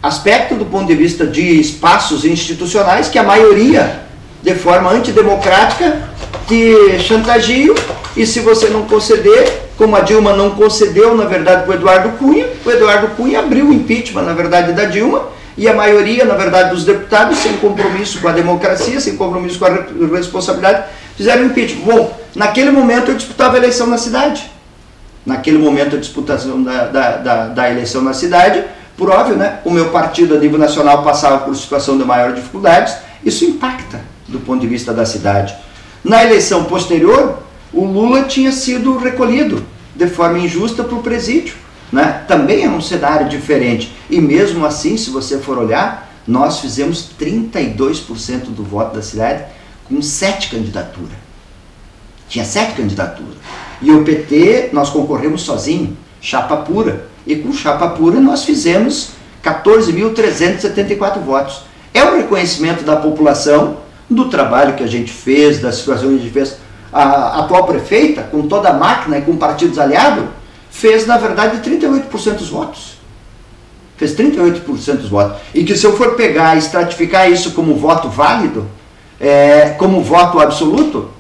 aspecto do ponto de vista de espaços institucionais que a maioria, de forma antidemocrática, te chantageiam e se você não conceder, como a Dilma não concedeu, na verdade, para o Eduardo Cunha, o Eduardo Cunha abriu o impeachment, na verdade, da Dilma, e a maioria, na verdade, dos deputados, sem compromisso com a democracia, sem compromisso com a responsabilidade, fizeram impeachment. Bom, naquele momento eu disputava a eleição na cidade. Naquele momento a disputação da, da, da, da eleição na cidade, por óbvio, né? O meu partido a nível nacional passava por situação de maior dificuldades, isso impacta do ponto de vista da cidade. Na eleição posterior, o Lula tinha sido recolhido de forma injusta para o presídio. Né? Também é um cenário diferente. E mesmo assim, se você for olhar, nós fizemos 32% do voto da cidade com sete candidaturas. Tinha sete candidaturas. E o PT, nós concorremos sozinho, chapa pura. E com chapa pura nós fizemos 14.374 votos. É um reconhecimento da população do trabalho que a gente fez, da situação que a gente fez. A atual prefeita, com toda a máquina e com partidos aliados, fez, na verdade, 38% dos votos. Fez 38% dos votos. E que se eu for pegar e estratificar isso como voto válido, é, como voto absoluto,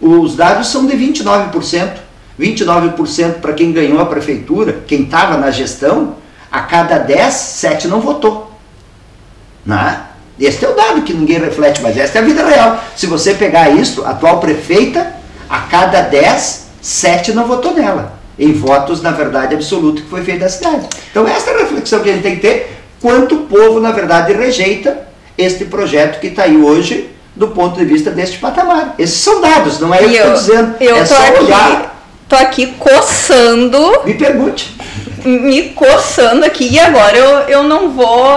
os dados são de 29%. 29% para quem ganhou a prefeitura, quem estava na gestão, a cada 10, 7 não votou. Né? Este é o dado que ninguém reflete, mas esta é a vida real. Se você pegar isso, a atual prefeita, a cada 10, 7 não votou nela. Em votos, na verdade, absoluta que foi feita na cidade. Então, esta é a reflexão que a gente tem que ter, quanto o povo, na verdade, rejeita este projeto que está aí hoje, do ponto de vista deste patamar. Esses são dados, não é eu que estou dizendo. Eu é só aqui, olhar. Tô aqui coçando. Me pergunte. Me coçando aqui e agora eu, eu não vou.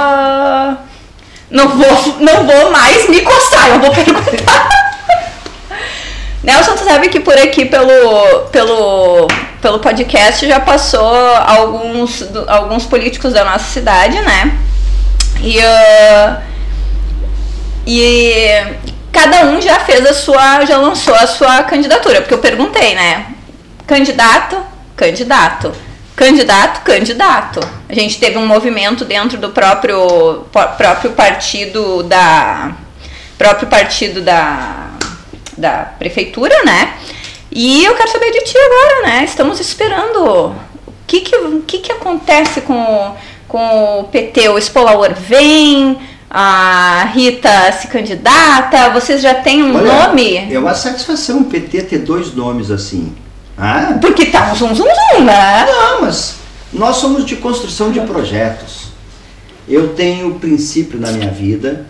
Não vou, não vou mais me coçar, eu vou perguntar. Nelson, tu sabe que por aqui pelo, pelo, pelo podcast já passou alguns, alguns políticos da nossa cidade, né? E, uh, e cada um já fez a sua, já lançou a sua candidatura, porque eu perguntei, né? Candidato, candidato candidato, candidato. A gente teve um movimento dentro do próprio, próprio partido da próprio partido da, da prefeitura, né? E eu quero saber de ti agora, né? Estamos esperando. O que que, o que, que acontece com, com o PT? O Espolaor vem? A Rita se candidata? Vocês já têm um Olha, nome? É uma satisfação o PT ter dois nomes assim. Ah? Porque tá um zum zum zum, né? Não, mas nós somos de construção de projetos. Eu tenho princípio na minha vida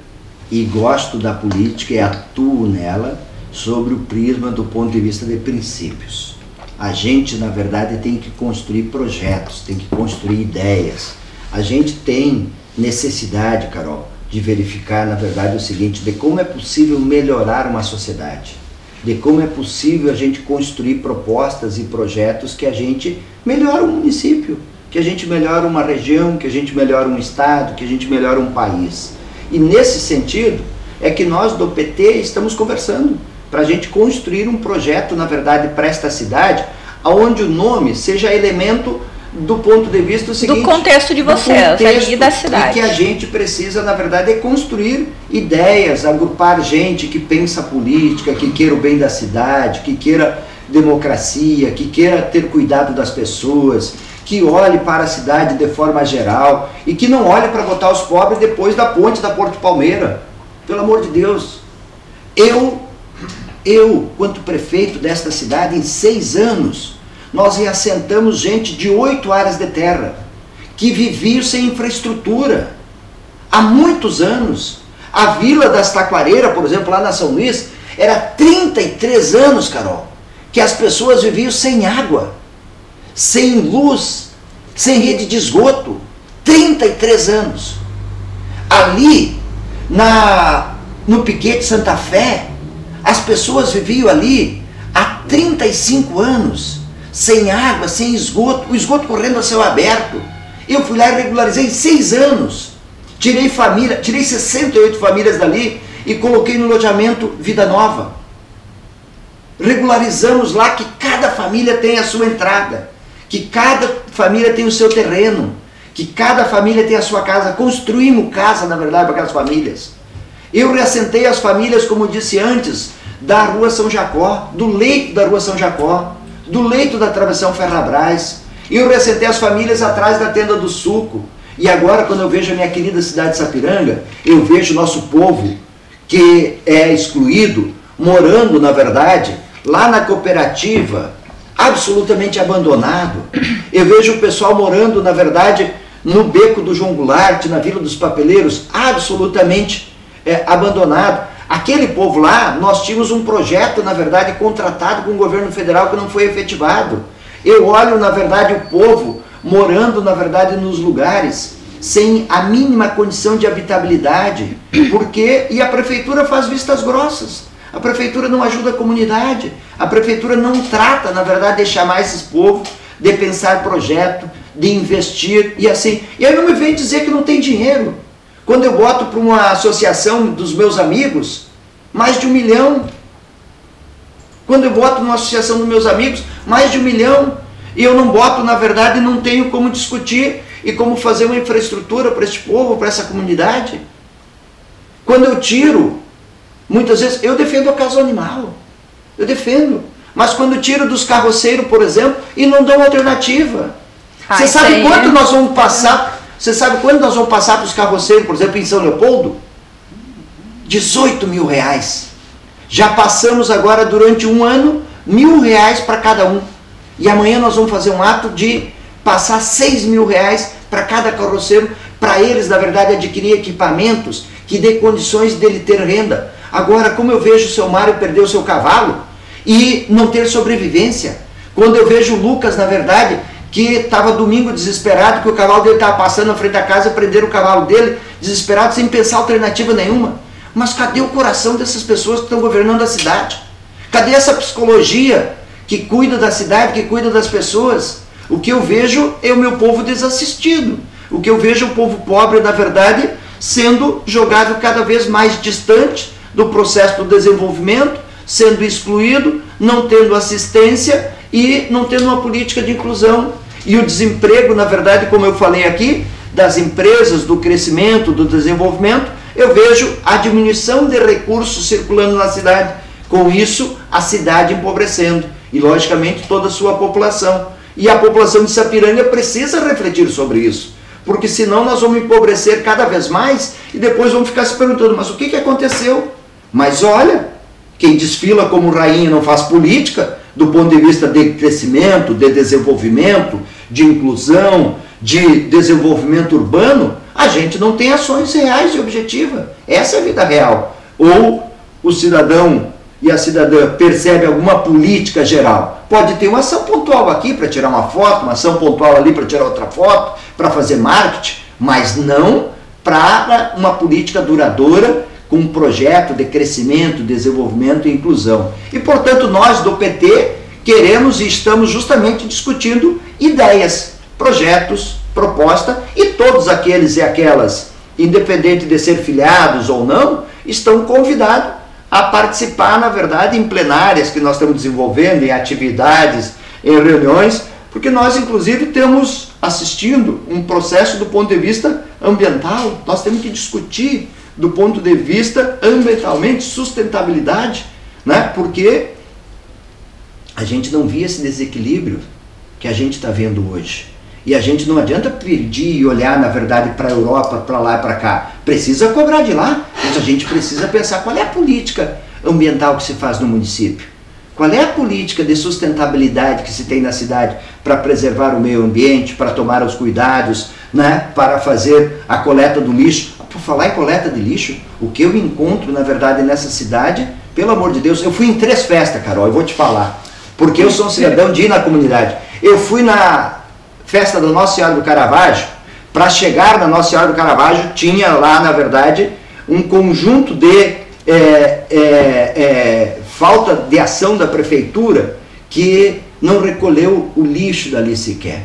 e gosto da política e atuo nela sobre o prisma do ponto de vista de princípios. A gente, na verdade, tem que construir projetos, tem que construir ideias. A gente tem necessidade, Carol, de verificar, na verdade, o seguinte: de como é possível melhorar uma sociedade de como é possível a gente construir propostas e projetos que a gente melhora um município, que a gente melhora uma região, que a gente melhora um estado, que a gente melhora um país. E nesse sentido é que nós do PT estamos conversando para a gente construir um projeto, na verdade, para esta cidade, onde o nome seja elemento do ponto de vista seguinte, do contexto de vocês contexto da cidade. que a gente precisa, na verdade, é construir ideias, agrupar gente que pensa política, que queira o bem da cidade, que queira democracia, que queira ter cuidado das pessoas, que olhe para a cidade de forma geral e que não olhe para votar os pobres depois da ponte da Porto Palmeira. Pelo amor de Deus. Eu, eu, quanto prefeito desta cidade, em seis anos, nós reassentamos gente de oito áreas de terra que viviam sem infraestrutura. Há muitos anos, a Vila das Taquareiras, por exemplo, lá na São Luís, era 33 anos, Carol, que as pessoas viviam sem água, sem luz, sem rede de esgoto. 33 anos. Ali, na, no Piquete Santa Fé, as pessoas viviam ali há 35 anos sem água, sem esgoto, o esgoto correndo a céu aberto. Eu fui lá e regularizei em seis anos. Tirei família, tirei 68 famílias dali e coloquei no loteamento Vida Nova. Regularizamos lá que cada família tem a sua entrada, que cada família tem o seu terreno, que cada família tem a sua casa. Construímos casa, na verdade, para aquelas famílias. Eu reassentei as famílias, como disse antes, da Rua São Jacó, do leito da Rua São Jacó do leito da travessão Ferrabras. Eu recentei as famílias atrás da tenda do suco. E agora, quando eu vejo a minha querida cidade de Sapiranga, eu vejo nosso povo que é excluído, morando, na verdade, lá na cooperativa, absolutamente abandonado. Eu vejo o pessoal morando, na verdade, no beco do João Goulart, na Vila dos Papeleiros, absolutamente é, abandonado. Aquele povo lá, nós tínhamos um projeto, na verdade, contratado com o governo federal que não foi efetivado. Eu olho, na verdade, o povo morando, na verdade, nos lugares sem a mínima condição de habitabilidade, porque e a prefeitura faz vistas grossas. A prefeitura não ajuda a comunidade. A prefeitura não trata, na verdade, de chamar esses povos, de pensar projeto, de investir e assim. E aí não me vem dizer que não tem dinheiro. Quando eu boto para uma associação dos meus amigos, mais de um milhão. Quando eu boto numa associação dos meus amigos, mais de um milhão. E eu não boto, na verdade, não tenho como discutir e como fazer uma infraestrutura para este povo, para essa comunidade. Quando eu tiro, muitas vezes, eu defendo a causa animal. Eu defendo. Mas quando tira dos carroceiros, por exemplo, e não dão alternativa. Ah, Você sabe quanto é- nós vamos passar? Você sabe quanto nós vamos passar para os carroceiros, por exemplo, em São Leopoldo? 18 mil reais. Já passamos agora durante um ano mil reais para cada um. E amanhã nós vamos fazer um ato de passar 6 mil reais para cada carroceiro, para eles, na verdade, adquirir equipamentos que dê condições dele ter renda. Agora, como eu vejo o seu Mário perder o seu cavalo e não ter sobrevivência, quando eu vejo o Lucas, na verdade, que estava domingo desesperado, que o cavalo dele estava passando na frente da casa, prenderam o cavalo dele, desesperado, sem pensar alternativa nenhuma. Mas cadê o coração dessas pessoas que estão governando a cidade? Cadê essa psicologia que cuida da cidade, que cuida das pessoas? O que eu vejo é o meu povo desassistido. O que eu vejo é o povo pobre, na verdade, sendo jogado cada vez mais distante do processo do desenvolvimento, sendo excluído, não tendo assistência e não tendo uma política de inclusão. E o desemprego, na verdade, como eu falei aqui, das empresas, do crescimento, do desenvolvimento, eu vejo a diminuição de recursos circulando na cidade. Com isso, a cidade empobrecendo e, logicamente, toda a sua população. E a população de Sapiranga precisa refletir sobre isso, porque senão nós vamos empobrecer cada vez mais e depois vamos ficar se perguntando: mas o que, que aconteceu? Mas olha, quem desfila como rainha não faz política, do ponto de vista de crescimento, de desenvolvimento, de inclusão, de desenvolvimento urbano, a gente não tem ações reais e objetivas. Essa é a vida real. Ou o cidadão e a cidadã percebe alguma política geral. Pode ter uma ação pontual aqui para tirar uma foto, uma ação pontual ali para tirar outra foto, para fazer marketing, mas não para uma política duradoura com um projeto de crescimento, desenvolvimento e inclusão. E, portanto, nós do PT queremos e estamos justamente discutindo ideias, projetos, proposta e todos aqueles e aquelas, independente de ser filiados ou não, estão convidados a participar, na verdade, em plenárias que nós estamos desenvolvendo, em atividades, em reuniões, porque nós, inclusive, temos assistindo um processo do ponto de vista ambiental, nós temos que discutir do ponto de vista ambientalmente sustentabilidade, né? porque a gente não via esse desequilíbrio que a gente está vendo hoje. E a gente não adianta pedir e olhar, na verdade, para a Europa, para lá e para cá. Precisa cobrar de lá, mas a gente precisa pensar qual é a política ambiental que se faz no município. Qual é a política de sustentabilidade que se tem na cidade para preservar o meio ambiente, para tomar os cuidados, né, para fazer a coleta do lixo? Por falar em coleta de lixo, o que eu encontro, na verdade, nessa cidade, pelo amor de Deus, eu fui em três festas, Carol, eu vou te falar. Porque eu sou um cidadão de ir na comunidade. Eu fui na festa da Nossa Senhora do Caravaggio, para chegar na Nossa Senhora do Caravaggio, tinha lá, na verdade, um conjunto de é, é, é, falta de ação da prefeitura que não recolheu o lixo dali sequer.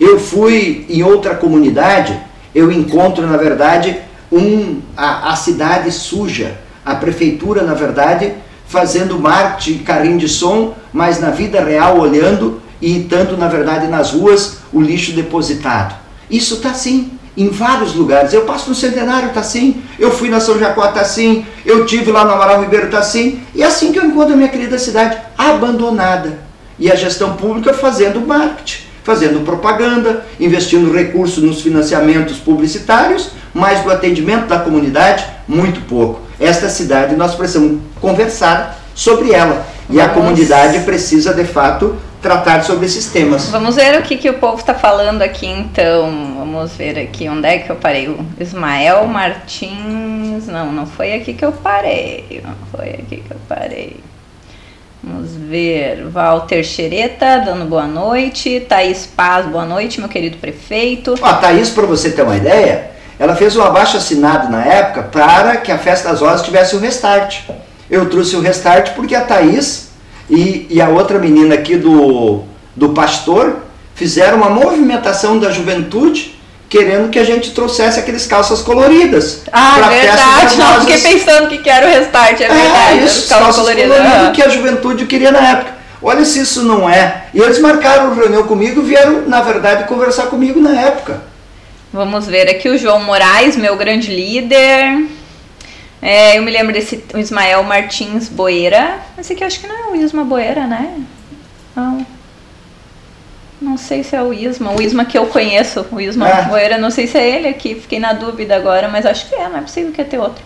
Eu fui em outra comunidade, eu encontro, na verdade, um, a, a cidade suja. A prefeitura, na verdade, fazendo marketing, carrinho de som, mas na vida real olhando e tanto, na verdade, nas ruas, o lixo depositado. Isso está assim, em vários lugares. Eu passo no Centenário, está assim. Eu fui na São Jacó, está assim. Eu tive lá no Amaral Ribeiro, está assim. E é assim que eu encontro a minha querida cidade, abandonada. E a gestão pública fazendo marketing, fazendo propaganda, investindo recursos nos financiamentos publicitários, mas do atendimento da comunidade, muito pouco. Esta cidade nós precisamos conversar sobre ela. E a Vamos. comunidade precisa, de fato, tratar sobre esses temas. Vamos ver o que, que o povo está falando aqui então. Vamos ver aqui onde é que eu parei. O Ismael Martins. Não, não foi aqui que eu parei. Não foi aqui que eu parei. Vamos ver. Walter Xereta dando boa noite. Thaís Paz, boa noite, meu querido prefeito. A Thaís, para você ter uma ideia, ela fez um abaixo assinado na época para que a Festa das Rosas tivesse o restart. Eu trouxe o restart porque a Thaís e, e a outra menina aqui do, do Pastor fizeram uma movimentação da juventude querendo que a gente trouxesse aqueles calças coloridas. Ah, verdade. Não, fiquei pensando que era o restart, é verdade. É, isso, Calma calças colorida. coloridas aham. que a juventude queria na época. Olha se isso não é. E eles marcaram reunião comigo e vieram, na verdade, conversar comigo na época. Vamos ver aqui o João Moraes, meu grande líder. É, eu me lembro desse o Ismael Martins Boeira. Esse aqui eu acho que não é o Isma Boeira, né? Não. Não sei se é o Isma. O Isma que eu conheço, o Isma. Moeira, não sei se é ele aqui, fiquei na dúvida agora, mas acho que é, não é possível que ia ter outro.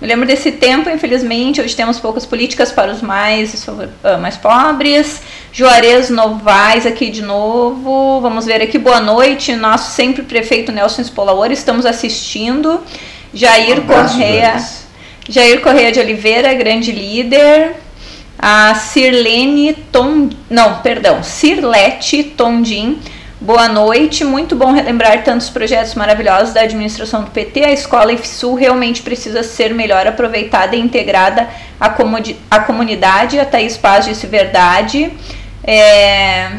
Me lembro desse tempo, infelizmente, hoje temos poucas políticas para os mais, ah, mais pobres. Juarez Novaes aqui de novo. Vamos ver aqui, boa noite. Nosso sempre prefeito Nelson Spolaor, estamos assistindo. Jair Um abraço, Correia. Jair Correia de Oliveira, grande líder. A Sirlene Tom, não, perdão, Sirlete Tondim. Boa noite, muito bom relembrar tantos projetos maravilhosos da administração do PT. A escola IFSU realmente precisa ser melhor aproveitada e integrada à, comodi- à comunidade. A Thaís Paz disse verdade. É,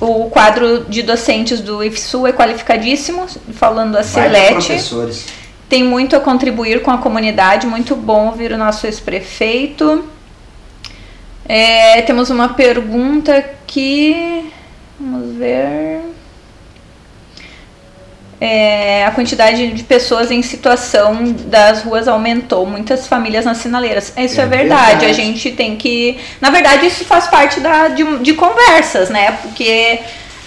o quadro de docentes do IFSU é qualificadíssimo, falando a professores. tem muito a contribuir com a comunidade, muito bom ouvir o nosso ex-prefeito. É, temos uma pergunta aqui, vamos ver. É, a quantidade de pessoas em situação das ruas aumentou, muitas famílias nas sinaleiras. Isso é, É verdade. verdade. a gente tem que. Na verdade, isso faz parte da, de, de conversas, né? Porque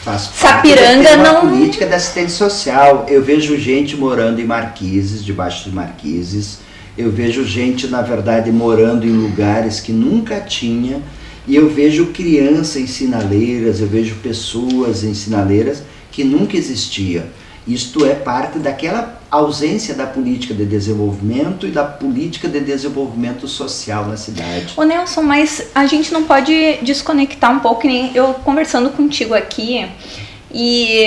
Faz parte Sapiranga não- política da assistência social. Eu vejo gente morando em marquises, debaixo de marquises. Eu vejo gente, na verdade, morando em lugares que nunca tinha. E eu vejo criança em sinaleiras, eu vejo pessoas em sinaleiras que nunca existia. Isto é parte daquela ausência da política de desenvolvimento e da política de desenvolvimento social na cidade. Ô Nelson, mas a gente não pode desconectar um pouco, nem eu conversando contigo aqui e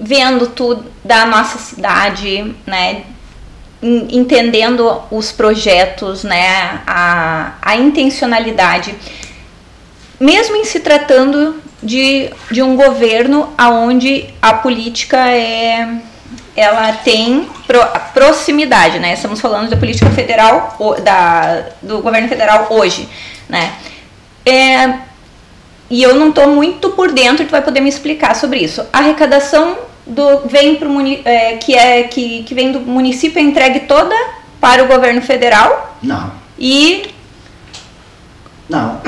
vendo tudo da nossa cidade, né? En- Entendendo os projetos, né? A, a intencionalidade. Mesmo em se tratando de, de um governo onde a política é ela tem pro- proximidade, né? Estamos falando da política federal, da, do governo federal hoje, né? É, e eu não estou muito por dentro, tu vai poder me explicar sobre isso. A arrecadação do, vem pro, é, que, é, que, que vem do município é entregue toda para o governo federal Não, e Não.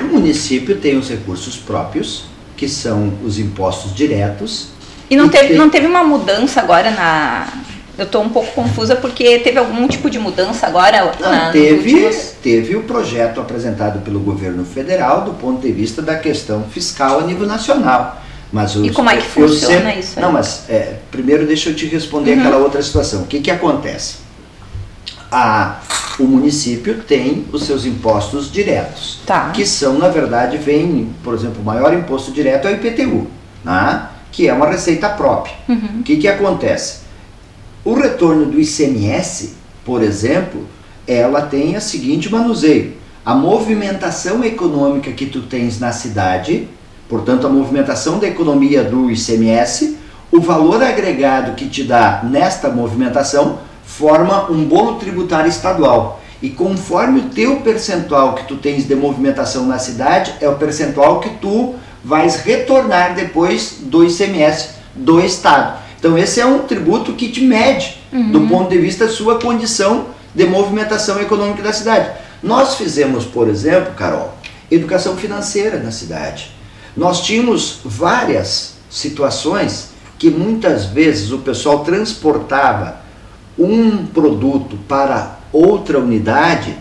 O município tem os recursos próprios, que são os impostos diretos. E não E teve, tem- não teve uma mudança agora na. Eu tô um pouco confusa porque teve algum tipo de mudança agora Não, na, teve, últimos- teve o projeto apresentado pelo governo federal do ponto de vista da questão fiscal a nível nacional. Mas os- E como é que funciona sempre- isso aí? Não, mas é, primeiro deixa eu te responder Uhum. aquela outra situação. O que, que acontece? A, o município tem os seus impostos diretos. Tá. que são, na verdade, vem, por exemplo, o maior imposto direto é o IPTU, né? que é uma receita própria. Uhum. O que, que acontece? O retorno do ICMS, por exemplo, ela tem a seguinte manuseio. A movimentação econômica que tu tens na cidade, portanto, a movimentação da economia do ICMS, o valor agregado que te dá nesta movimentação forma um bolo tributário estadual. E conforme o teu percentual que tu tens de movimentação na cidade, é o percentual que tu vais retornar depois do ICMS do Estado. Então esse é um tributo que te mede do ponto de vista da sua condição de movimentação econômica da cidade. Nós fizemos, por exemplo, Carol, educação financeira na cidade. Nós tínhamos várias situações que muitas vezes o pessoal transportava um produto para outra unidade,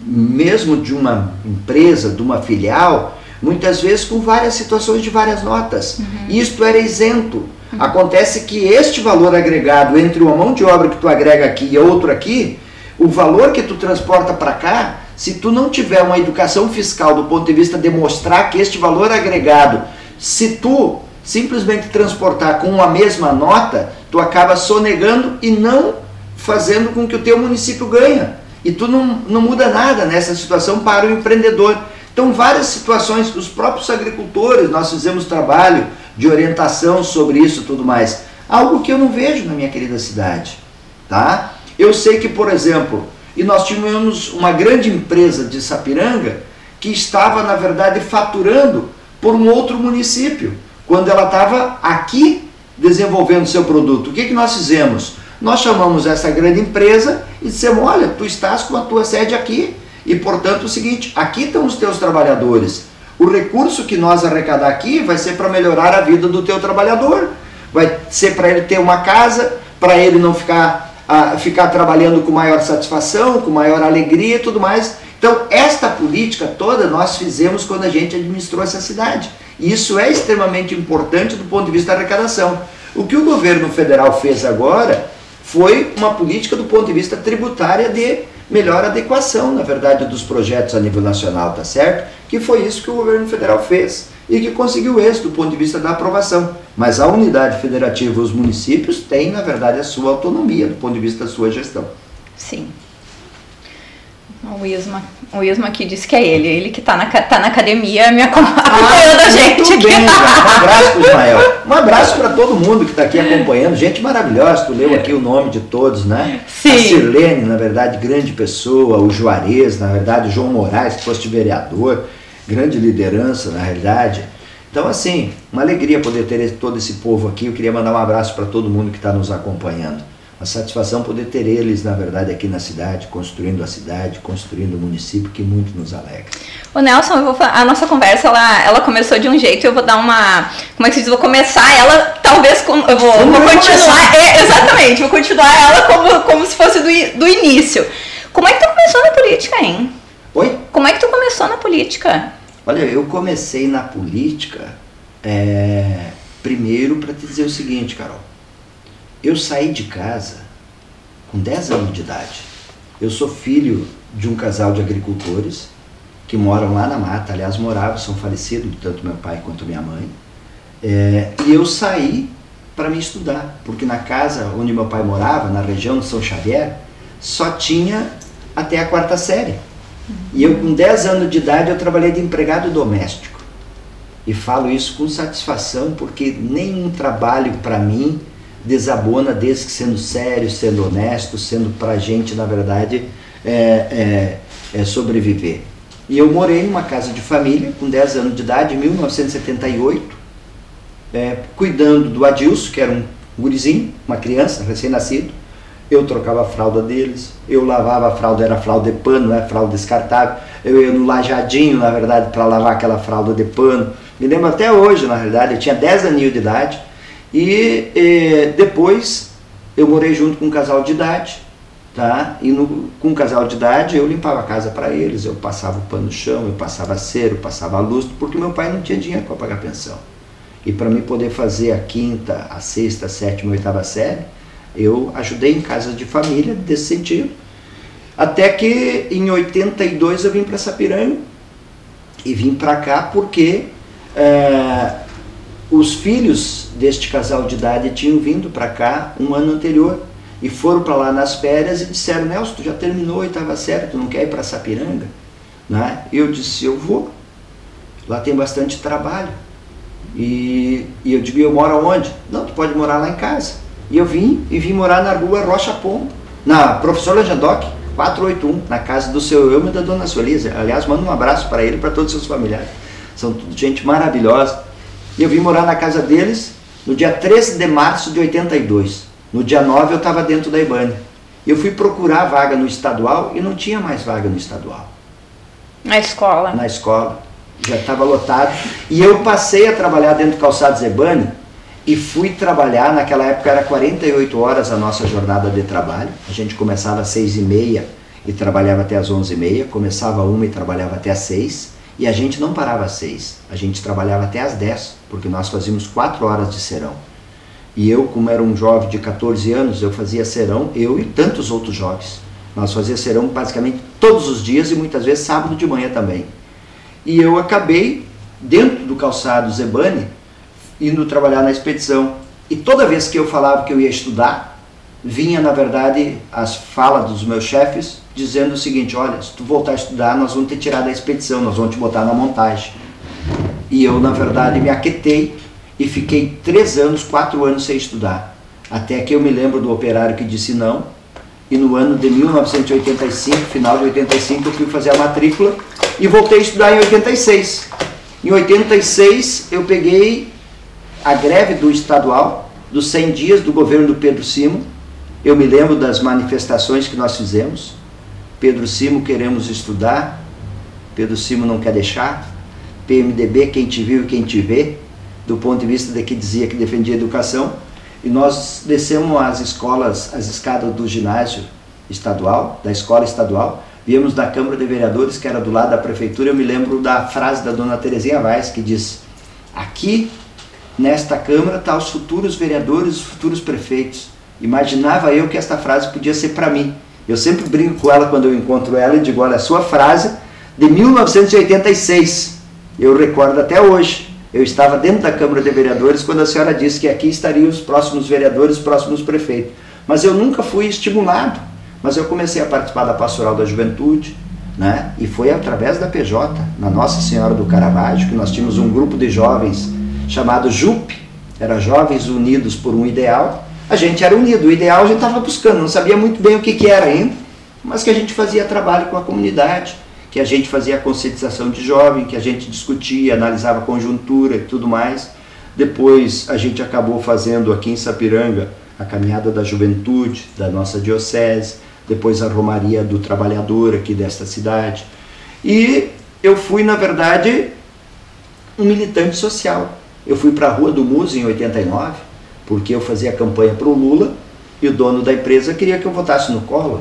mesmo de uma empresa, de uma filial, muitas vezes com várias situações de várias notas. Isto era isento. Acontece que este valor agregado entre uma mão de obra que tu agrega aqui e outro aqui, o valor que tu transporta para cá, se tu não tiver uma educação fiscal do ponto de vista de mostrar que este valor agregado, se tu simplesmente transportar com a mesma nota, tu acaba sonegando e não fazendo com que o teu município ganha. E tu não, não muda nada nessa situação para o empreendedor. Então, várias situações, os próprios agricultores, nós fizemos trabalho de orientação sobre isso e tudo mais. Algo que eu não vejo na minha querida cidade. Tá? Eu sei que, por exemplo, e nós tínhamos uma grande empresa de Sapiranga que estava, na verdade, faturando por um outro município, quando ela estava aqui desenvolvendo seu produto. O que, que nós fizemos? Nós chamamos essa grande empresa e dissemos: olha, tu estás com a tua sede aqui e, portanto, é o seguinte: aqui estão os teus trabalhadores. O recurso que nós arrecadar aqui vai ser para melhorar a vida do teu trabalhador, vai ser para ele ter uma casa, para ele não ficar, a, ficar trabalhando com maior satisfação, com maior alegria e tudo mais. Então, esta política toda nós fizemos quando a gente administrou essa cidade. E isso é extremamente importante do ponto de vista da arrecadação. O que o governo federal fez agora foi uma política do ponto de vista tributária de melhor adequação, na verdade, dos projetos a nível nacional, tá certo? Que foi isso que o governo federal fez e que conseguiu êxito do ponto de vista da aprovação. Mas a unidade federativa, os municípios, têm, na verdade, a sua autonomia do ponto de vista da sua gestão. Sim. O Isma, o Isma aqui disse que é ele, ele que está na, tá na academia me acompanhando <laughs> ah, a gente. Muito bem, um abraço para Ismael. Um abraço para todo mundo que está aqui acompanhando. Gente maravilhosa, tu leu aqui o nome de todos, né? Sim. A Sirlene, na verdade, grande pessoa, o Juarez, na verdade, o João Moraes, que foste vereador, grande liderança, na realidade. Então, assim, uma alegria poder ter todo esse povo aqui. Eu queria mandar um abraço para todo mundo que está nos acompanhando a satisfação poder ter eles, na verdade, aqui na cidade, construindo a cidade, construindo o município, que muito nos alegra. O Nelson, eu vou, a nossa conversa, ela, ela começou de um jeito, eu vou dar uma, como é que se diz, vou começar ela, talvez, com, eu vou, vou continuar, é, exatamente, vou continuar ela como, como se fosse do, do início. Como é que tu começou na política, hein? Oi? Como é que tu começou na política? Olha, eu comecei na política, é, primeiro para te dizer o seguinte, Carol, eu saí de casa com 10 anos de idade. Eu sou filho de um casal de agricultores que moram lá na mata, aliás, moravam, são falecidos, tanto meu pai quanto minha mãe. É, e eu saí para me estudar, porque na casa onde meu pai morava, na região de São Xavier, só tinha até a quarta série. E eu, com 10 anos de idade, eu trabalhei de empregado doméstico. E falo isso com satisfação, porque nenhum trabalho para mim desabona desde que sendo sério, sendo honesto, sendo pra gente, na verdade, é, é, é sobreviver. E eu morei numa casa de família com 10 anos de idade, em 1978, é, cuidando do Adilson, que era um gurizinho, uma criança, recém-nascido. Eu trocava a fralda deles, eu lavava a fralda, era fralda de pano, não é fralda descartável. Eu ia no lajadinho, na verdade, para lavar aquela fralda de pano. Me lembro até hoje, na realidade, eu tinha 10 aninhos de idade e eh, depois eu morei junto com um casal de idade, tá? E no, com um casal de idade eu limpava a casa para eles, eu passava o pano no chão, eu passava cera, eu passava luz, porque meu pai não tinha dinheiro para pagar pensão. E para mim poder fazer a quinta, a sexta, a sétima, a oitava série, eu ajudei em casa de família desse sentido. Até que em 82 eu vim para Sapiranga e vim para cá porque é, os filhos deste casal de idade tinham vindo para cá um ano anterior e foram para lá nas férias e disseram: Nelson, tu já terminou a oitava série, tu não quer ir para Sapiranga? Né? Eu disse: Eu vou. Lá tem bastante trabalho. E, e eu digo: Eu moro aonde? Não, tu pode morar lá em casa. E eu vim e vim morar na rua Rocha Pombo, na Professor Lanjandoc, 481, na casa do seu Elmo e da dona Sueliza. Aliás, manda um abraço para ele e para todos os seus familiares. São gente maravilhosa. E eu vim morar na casa deles no dia 13 de março de 82. No dia 9 eu estava dentro da Ibane. Eu fui procurar vaga no estadual e não tinha mais vaga no estadual. Na escola? Na escola. Já estava lotado. E eu passei a trabalhar dentro do calçado Zebani e fui trabalhar, naquela época era 48 horas a nossa jornada de trabalho. A gente começava às 6 e meia e trabalhava até às 11 e meia. Começava 1 e trabalhava até às 6. E a gente não parava às 6. A gente trabalhava até às 10 porque nós fazíamos quatro horas de serão. E eu, como era um jovem de 14 anos, eu fazia serão, eu e tantos outros jovens. Nós fazíamos serão basicamente todos os dias e muitas vezes sábado de manhã também. E eu acabei, dentro do calçado Zebani, indo trabalhar na expedição. E toda vez que eu falava que eu ia estudar, vinha, na verdade, as falas dos meus chefes dizendo o seguinte: olha, se tu voltar a estudar, nós vamos te tirar da expedição, nós vamos te botar na montagem. E eu, na verdade, me aquetei e fiquei três anos, quatro anos sem estudar. Até que eu me lembro do operário que disse não. E no ano de 1985, final de 85, eu fui fazer a matrícula e voltei a estudar em 86. Em 86, eu peguei a greve do estadual, dos 100 dias do governo do Pedro Simo. Eu me lembro das manifestações que nós fizemos. Pedro Simo queremos estudar, Pedro Simo não quer deixar. PMDB, quem te viu e quem te vê, do ponto de vista de que dizia que defendia a educação. E nós descemos as escolas, as escadas do ginásio estadual, da escola estadual, viemos da Câmara de Vereadores, que era do lado da prefeitura. Eu me lembro da frase da dona Terezinha Vaz, que diz: Aqui, nesta Câmara, tá os futuros vereadores, os futuros prefeitos. Imaginava eu que esta frase podia ser para mim. Eu sempre brinco com ela quando eu encontro ela e digo: Olha, a sua frase de 1986, eu recordo até hoje. Eu estava dentro da Câmara de Vereadores quando a senhora disse que aqui estariam os próximos vereadores, os próximos prefeitos. Mas eu nunca fui estimulado. Mas eu comecei a participar da Pastoral da Juventude, né? E foi através da PJ, na Nossa Senhora do Caravaggio, que nós tínhamos um grupo de jovens chamado JUP, era Jovens Unidos por um Ideal. A gente era unido, o ideal a gente estava buscando, não sabia muito bem o que, que era ainda, mas que a gente fazia trabalho com a comunidade, que a gente fazia conscientização de jovem, que a gente discutia, analisava conjuntura e tudo mais. Depois a gente acabou fazendo aqui em Sapiranga a caminhada da juventude da nossa diocese, depois a Romaria do Trabalhador aqui desta cidade. E eu fui, na verdade, um militante social. Eu fui para a Rua do Muso em 89, porque eu fazia campanha para o Lula e o dono da empresa queria que eu votasse no Collor.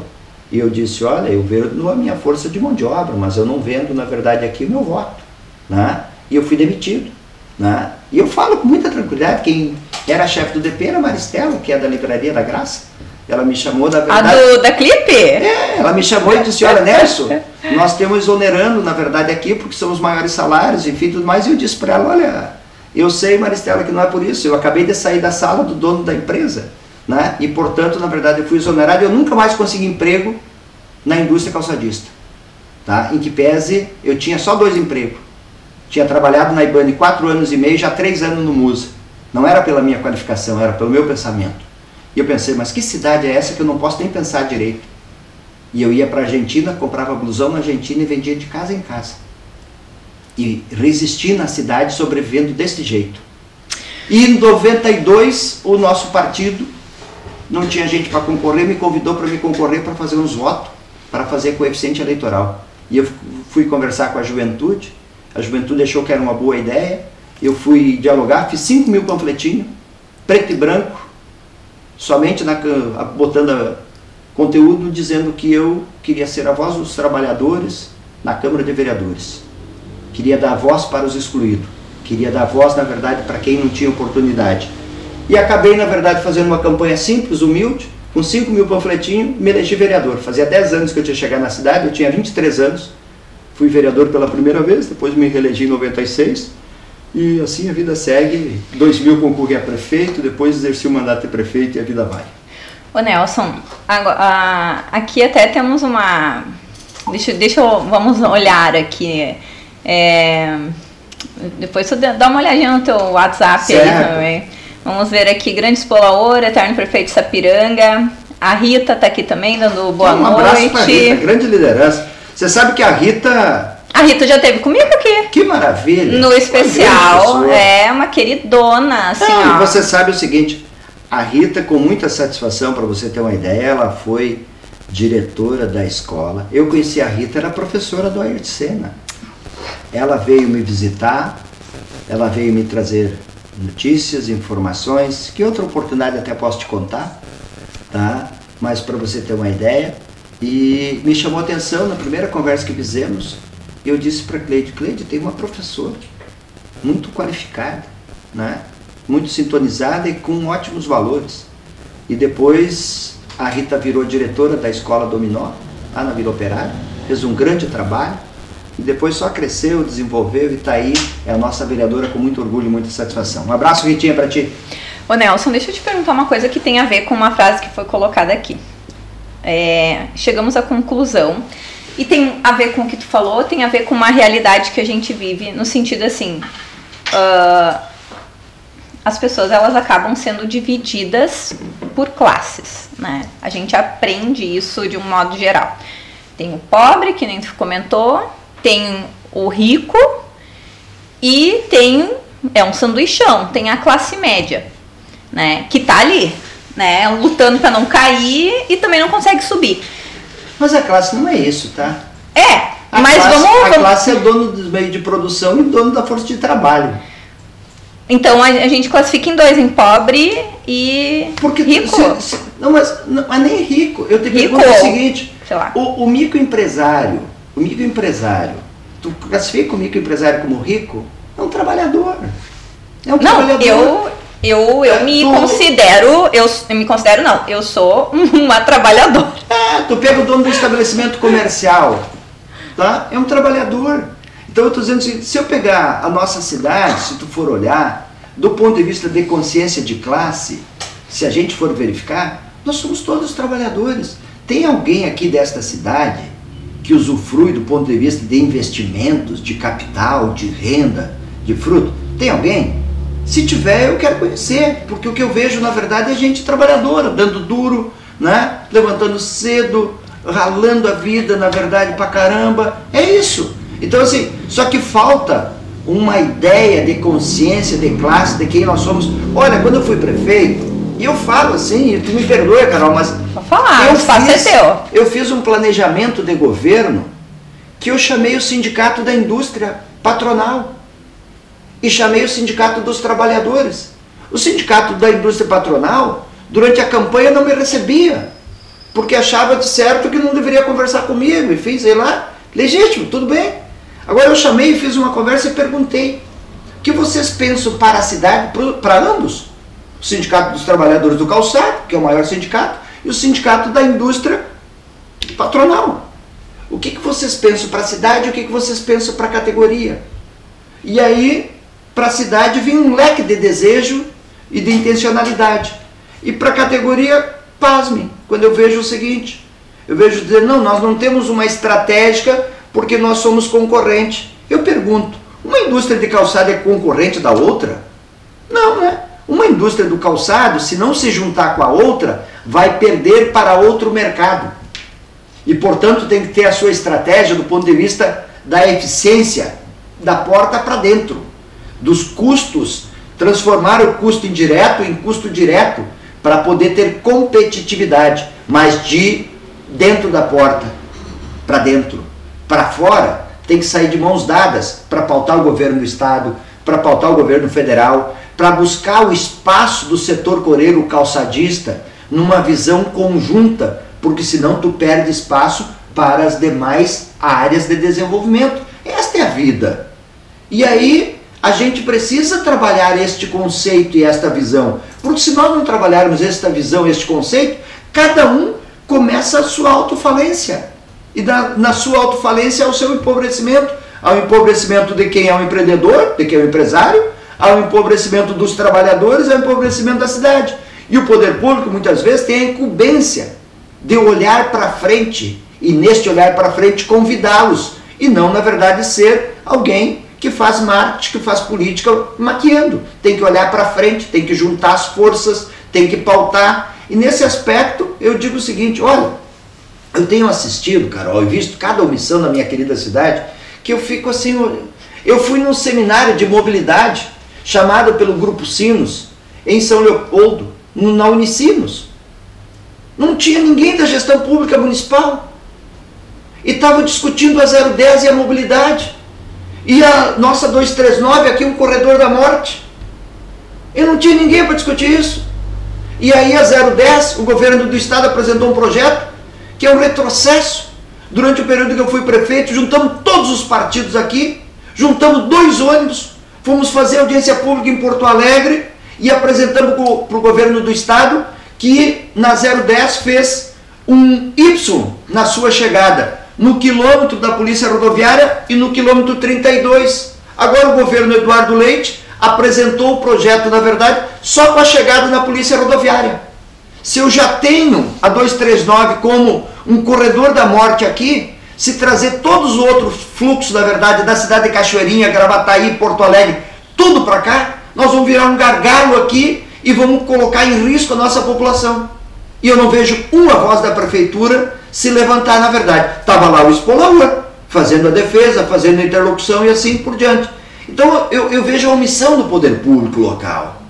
E eu disse, olha, eu vendo a minha força de mão de obra, mas eu não vendo, na verdade, aqui o meu voto. Né? E eu fui demitido. Né? E eu falo com muita tranquilidade, quem era chefe do DP era a Maristela, que é da Livraria da Graça. Ela me chamou, na verdade... A do, da Clipe? É, ela me chamou e disse, olha, Nelson, nós temos exonerando, na verdade, aqui, porque são os maiores salários, enfim, tudo mais. E eu disse para ela, olha, eu sei, Maristela, que não é por isso. Eu acabei de sair da sala do dono da empresa né? e portanto, na verdade, eu fui exonerado eu nunca mais consegui emprego na indústria calçadista. Tá? Em que pese, eu tinha só dois empregos. Tinha trabalhado na IBANE quatro anos e meio, já três anos no MUSA. Não era pela minha qualificação, era pelo meu pensamento. E eu pensei, mas que cidade é essa que eu não posso nem pensar direito? E eu ia para a Argentina, comprava blusão na Argentina e vendia de casa em casa. E resisti na cidade sobrevivendo desse jeito. E em 92, o nosso partido não tinha gente para concorrer, me convidou para me concorrer para fazer uns votos, para fazer coeficiente eleitoral. E eu fui conversar com a juventude, a juventude achou que era uma boa ideia, eu fui dialogar, fiz 5 mil panfletinhos, preto e branco, somente na, botando conteúdo dizendo que eu queria ser a voz dos trabalhadores na Câmara de Vereadores. Queria dar voz para os excluídos. Queria dar voz, na verdade, para quem não tinha oportunidade e acabei, na verdade, fazendo uma campanha simples, humilde, com 5 mil panfletinhos, me elegi vereador. Fazia 10 anos que eu tinha chegado na cidade, eu tinha 23 anos. Fui vereador pela primeira vez, depois me reelegi em 96. E assim a vida segue. Em 2000 concorri a prefeito, depois exerci o mandato de prefeito e a vida vai. Ô Nelson, agora, aqui até temos uma. Deixa, deixa eu. Vamos olhar aqui. É, depois você dá uma olhadinha no teu WhatsApp certo. aí também. Vamos ver aqui, Grande Espolaor, Eterno Prefeito Sapiranga. A Rita está aqui também, dando boa um noite. Um abraço Rita, grande liderança. Você sabe que a Rita... A Rita já teve comigo aqui. Que maravilha. No especial, é uma queridona, assim, Não, ó. E você sabe o seguinte, a Rita, com muita satisfação, para você ter uma ideia, ela foi diretora da escola. Eu conheci a Rita, era professora do Ayrton Senna. Ela veio me visitar, ela veio me trazer notícias, informações, que outra oportunidade até posso te contar, tá? Mas para você ter uma ideia. E me chamou a atenção na primeira conversa que fizemos, eu disse para Cleide, Cleide, tem uma professora muito qualificada, né? muito sintonizada e com ótimos valores. E depois a Rita virou diretora da Escola Dominó, lá na Vila Operária, fez um grande trabalho e depois só cresceu, desenvolveu e está aí, é a nossa vereadora com muito orgulho e muita satisfação. Um abraço, Ritinha, para ti. Ô Nelson, deixa eu te perguntar uma coisa que tem a ver com uma frase que foi colocada aqui. É, chegamos à conclusão, e tem a ver com o que tu falou, tem a ver com uma realidade que a gente vive, no sentido assim, uh, as pessoas elas acabam sendo divididas por classes, né? A gente aprende isso de um modo geral. Tem o pobre, que nem tu comentou, tem o rico e tem é um sanduichão, tem a classe média, né, que tá ali, né, lutando para não cair e também não consegue subir. Mas a classe não é isso, tá? É, A Mas classe, vamos- A vamos- classe é dono dos meios de produção e dono da força de trabalho. Então a, a gente classifica em dois, em pobre e Porque rico. se- se- não, mas, não, mas nem rico. Eu te Rico. pergunto o seguinte: Sei lá. o, o microempresário, o microempresário, tu classifica o microempresário como rico? É um trabalhador. É um Não, trabalhador. eu, eu, eu É, me tu- considero, eu, eu me considero não, eu sou <laughs> uma trabalhadora. É, tu pega o dono do estabelecimento comercial, tá? É um trabalhador. Então eu estou dizendo assim, se eu pegar a nossa cidade, se tu for olhar, do ponto de vista de consciência de classe, se a gente for verificar, nós somos todos trabalhadores. Tem alguém aqui desta cidade que usufrui do ponto de vista de investimentos, de capital, de renda, de fruto? Tem alguém? Se tiver, eu quero conhecer, porque o que eu vejo, na verdade, é gente trabalhadora, dando duro, né? levantando cedo, ralando a vida, na verdade, pra caramba. É isso. Então, assim, só que falta uma ideia de consciência, de classe, de quem nós somos. Olha, quando eu fui prefeito, e eu falo assim, e tu me perdoa, Carol, mas Vou falar, eu espaço fiz, é teu. Eu fiz um planejamento de governo que eu chamei o sindicato da indústria patronal e chamei o sindicato dos trabalhadores. O sindicato da indústria patronal, durante a campanha, não me recebia, porque achava de certo que não deveria conversar comigo, e fiz, sei lá, legítimo, tudo bem. Agora eu chamei e fiz uma conversa e perguntei: o que vocês pensam para a cidade, para ambos? O Sindicato dos Trabalhadores do Calçado, que é o maior sindicato, e o Sindicato da Indústria Patronal. O que, que vocês pensam para a cidade e o que, que vocês pensam para a categoria? E aí, para a cidade, vinha um leque de desejo e de intencionalidade. E para a categoria, pasme, quando eu vejo o seguinte: eu vejo dizer, não, nós não temos uma estratégica porque nós somos concorrente. Eu pergunto, uma indústria de calçado é concorrente da outra? Não, né? Uma indústria do calçado, se não se juntar com a outra, vai perder para outro mercado. E, portanto, tem que ter a sua estratégia do ponto de vista da eficiência, da porta para dentro, dos custos, transformar o custo indireto em custo direto, para poder ter competitividade, mas de dentro da porta para dentro. Para fora, tem que sair de mãos dadas para pautar o governo do Estado, para pautar o governo federal, para buscar o espaço do setor coreiro calçadista numa visão conjunta, porque senão tu perde espaço para as demais áreas de desenvolvimento. Esta é a vida. E aí a gente precisa trabalhar este conceito e esta visão, porque se nós não trabalharmos esta visão, este conceito, cada um começa a sua autofalência. E na, na sua autofalência é o seu empobrecimento, ao empobrecimento de quem é o empreendedor, de quem é o empresário, ao empobrecimento dos trabalhadores, ao empobrecimento da cidade. E o poder público muitas vezes tem a incumbência de olhar para frente e neste olhar para frente convidá-los e não na verdade ser alguém que faz marketing, que faz política maquiando. Tem que olhar para frente, tem que juntar as forças, tem que pautar. E nesse aspecto eu digo o seguinte, olha, eu tenho assistido, Carol, e visto cada omissão na minha querida cidade, que eu fico assim, eu fui num seminário de mobilidade chamado pelo Grupo Sinos em São Leopoldo, na Unicinos. Não tinha ninguém da gestão pública municipal. E estavam discutindo a 010 e a mobilidade. E a nossa 239 aqui, um corredor da morte. Eu não tinha ninguém para discutir isso. E aí a 010, o governo do estado apresentou um projeto que é um retrocesso. Durante o período que eu fui prefeito, juntamos todos os partidos aqui, juntamos dois ônibus, fomos fazer audiência pública em Porto Alegre e apresentamos para o governo do estado que na 010 fez um Y na sua chegada, no quilômetro da Polícia Rodoviária e no quilômetro 32. Agora o governo Eduardo Leite apresentou o projeto, na verdade, só com a chegada na Polícia Rodoviária. Se eu já tenho a 239 como um corredor da morte aqui, se trazer todos os outros fluxos, na verdade, da cidade de Cachoeirinha, Gravataí, Porto Alegre, tudo para cá, nós vamos virar um gargalo aqui e vamos colocar em risco a nossa população. E eu não vejo uma voz da prefeitura se levantar, na verdade. Estava lá o Espolaúra, fazendo a defesa, fazendo a interlocução e assim por diante. Então eu, eu vejo a omissão do poder público local.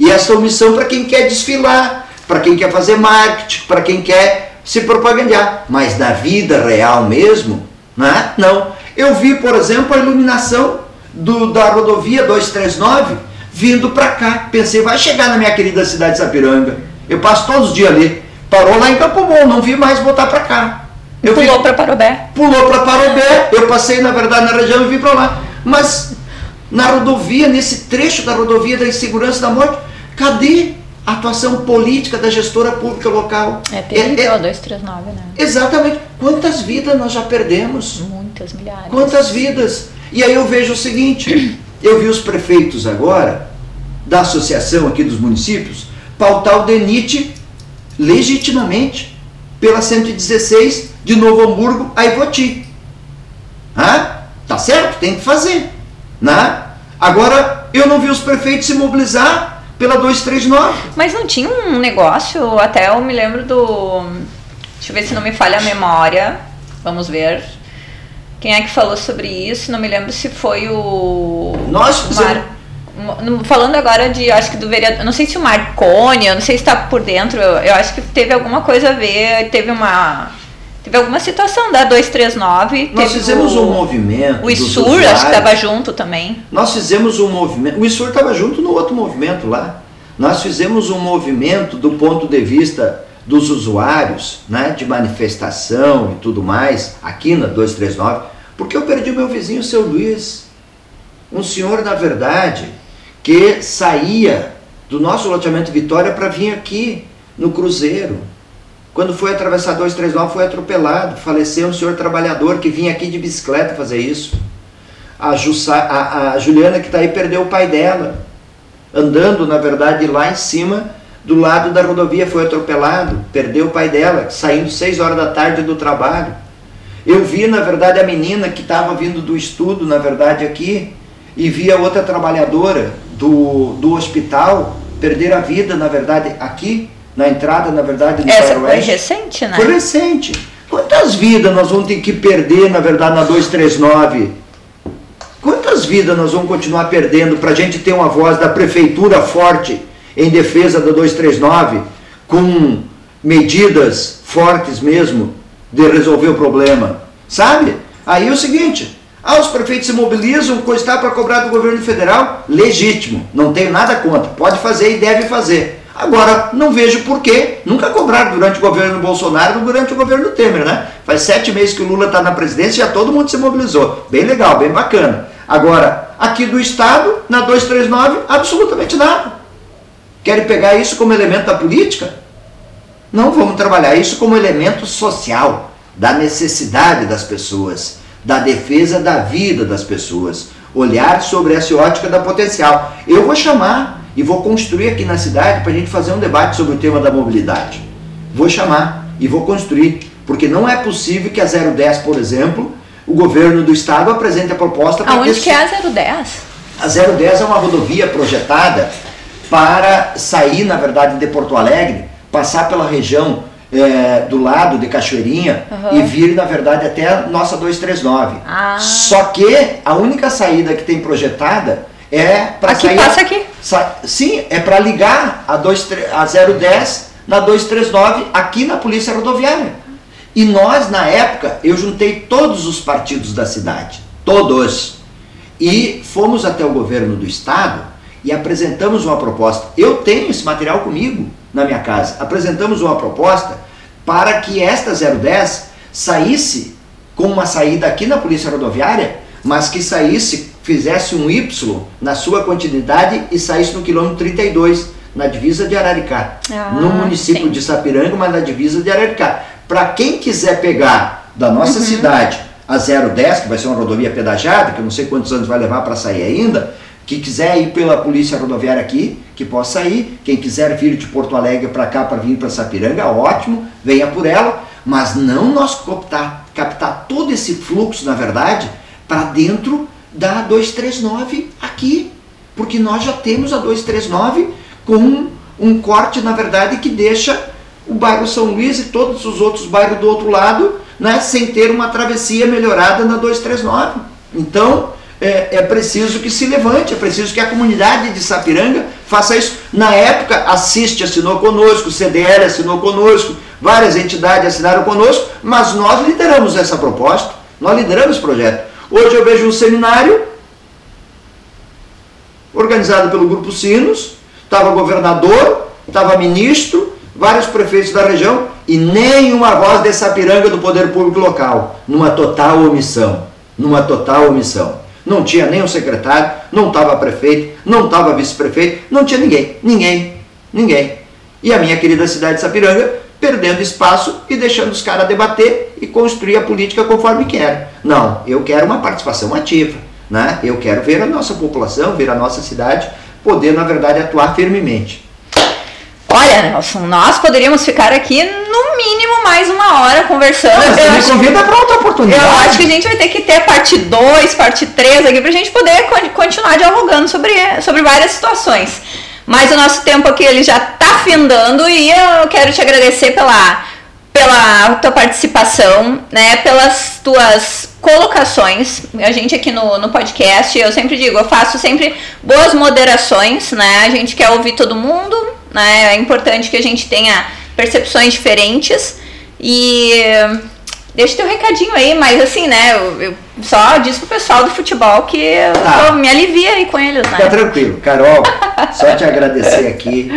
E essa omissão para quem quer desfilar, para quem quer fazer marketing, para quem quer se propagandear. Mas na vida real mesmo, Né? Não. Eu vi, por exemplo, a iluminação do, da rodovia 239 vindo para cá. Pensei, vai chegar na minha querida cidade de Sapiranga. Eu passo todos os dias ali. Parou lá em Campo Bom, não vi mais voltar para cá. Eu pulou para Parobé. Pulou para Parobé. Eu passei, na verdade, na região e vim para lá. Mas na rodovia, nesse trecho da rodovia da insegurança da morte, cadê a atuação política da gestora pública local? É terrível, é, é, 239, né? Exatamente. Quantas vidas nós já perdemos? Muitas, milhares. Quantas vidas? E aí eu vejo o seguinte, <clears throat> eu vi os prefeitos agora, da associação aqui dos municípios, pautar o DENIT legitimamente pela 116 de Novo Hamburgo a Ivoti. Ah, tá certo? Tem que fazer. Né? Agora, eu não vi os prefeitos se mobilizar pela 239. Mas não tinha um negócio, até eu me lembro do. Deixa eu ver se não me falha a memória. Vamos ver. Quem é que falou sobre isso? Não me lembro se foi o. Nós fizemos. Falando agora de, acho que do vereador, não sei se o Marconi, eu não sei se está por dentro, eu, eu acho que teve alguma coisa a ver, teve uma Teve alguma situação da 239. Nós fizemos o, um movimento. O ISUR, acho que estava junto também. Nós fizemos um movimento. O ISUR estava junto no outro movimento lá. Nós fizemos um movimento do ponto de vista dos usuários, né, de manifestação e tudo mais, aqui na 239, porque eu perdi o meu vizinho, o seu Luiz. Um senhor, na verdade, que saía do nosso loteamento Vitória para vir aqui no Cruzeiro quando foi atravessar 239, foi atropelado. Faleceu um senhor trabalhador que vinha aqui de bicicleta fazer isso. A, Jussa, a, a Juliana que está aí perdeu o pai dela. Andando, na verdade, lá em cima, do lado da rodovia, foi atropelado. Perdeu o pai dela, saindo 6 horas da tarde do trabalho. Eu vi, na verdade, a menina que estava vindo do estudo, na verdade, aqui, e vi a outra trabalhadora do, do hospital perder a vida, na verdade, aqui na entrada, na verdade, do Essa foi recente, né? Foi recente. Quantas vidas nós vamos ter que perder, na verdade, na 239? Quantas vidas nós vamos continuar perdendo para a gente ter uma voz da prefeitura forte em defesa da 239, com medidas fortes mesmo de resolver o problema? Sabe? Aí é o seguinte, ah, os prefeitos se mobilizam, está para cobrar do governo federal, legítimo, não tenho nada contra, pode fazer e deve fazer. Agora, não vejo por que nunca cobraram durante o governo Bolsonaro durante o governo Temer, né? Faz sete meses que o Lula está na presidência e já todo mundo se mobilizou. Bem legal, bem bacana. Agora, aqui do Estado, na 239, absolutamente nada. Querem pegar isso como elemento da política? Não vamos trabalhar isso como elemento social, da necessidade das pessoas, da defesa da vida das pessoas. Olhar sobre essa ótica da potencial. Eu vou chamar e vou construir aqui na cidade para a gente fazer um debate sobre o tema da mobilidade. Vou chamar e vou construir, porque não é possível que a 010, por exemplo, o governo do estado apresente a proposta para Aonde que é a 010? A 010 é uma rodovia projetada para sair, na verdade, de Porto Alegre, passar pela região é, do lado de Cachoeirinha uhum. e vir, na verdade, até a nossa 239. Ah. Só que a única saída que tem projetada é para sair. Passa aqui. Sim, é para ligar a, 2, a 010 na 239 aqui na Polícia Rodoviária. E nós, na época, eu juntei todos os partidos da cidade, todos. E fomos até o governo do estado e apresentamos uma proposta. Eu tenho esse material comigo na minha casa. Apresentamos uma proposta para que esta 010 saísse com uma saída aqui na Polícia Rodoviária, mas que saísse fizesse um Y na sua continuidade e saísse no quilômetro 32, na divisa de Araricá. Ah, no município sim. de Sapiranga, mas na divisa de Araricá. Para quem quiser pegar da nossa uhum. cidade a 010, que vai ser uma rodovia pedajada, que eu não sei quantos anos vai levar para sair ainda, que quiser ir pela polícia rodoviária aqui, que possa ir. Quem quiser vir de Porto Alegre para cá para vir para Sapiranga, ótimo, venha por ela. Mas não nós captar, captar todo esse fluxo, na verdade, para dentro da 239 aqui, porque nós já temos a 239 com um corte, na verdade, que deixa o bairro São Luís e todos os outros bairros do outro lado, né, sem ter uma travessia melhorada na 239. Então, é, é, preciso que se levante, é preciso que a comunidade de Sapiranga faça isso. Na época, Assiste assinou conosco, o CDL assinou conosco, várias entidades assinaram conosco, mas nós lideramos essa proposta Nós lideramos esse projeto. Hoje eu vejo um seminário organizado pelo Grupo Sinos, estava governador, estava ministro, vários prefeitos da região e nenhuma voz de Sapiranga do poder público local, numa total omissão, numa total omissão. Não tinha nem o secretário, não estava prefeito, não estava vice-prefeito, não tinha ninguém, ninguém, ninguém. E a minha querida cidade de Sapiranga perdendo espaço e deixando os caras debater e construir a política conforme quer. Não, eu quero uma participação ativa, né? Eu quero ver a nossa população, ver a nossa cidade poder, na verdade, atuar firmemente. Olha, Nelson, nós poderíamos ficar aqui no mínimo mais uma hora conversando. Mas eu me acho, convida para outra oportunidade. eu acho que a gente vai ter que ter parte 2, parte 3 aqui pra gente poder con- continuar dialogando sobre, sobre várias situações. Mas o nosso tempo aqui ele já tá findando e eu quero te agradecer pela, pela tua participação, né, pelas tuas colocações. A gente aqui no, no podcast, eu sempre digo, eu faço sempre boas moderações, né? A gente quer ouvir todo mundo, né? É importante que a gente tenha percepções diferentes e deixa teu recadinho aí, mas assim, né? Eu, eu só disse pro pessoal do futebol que eu Tá. me alivia aí com eles, né? tranquilo. Carol, <laughs> só te agradecer aqui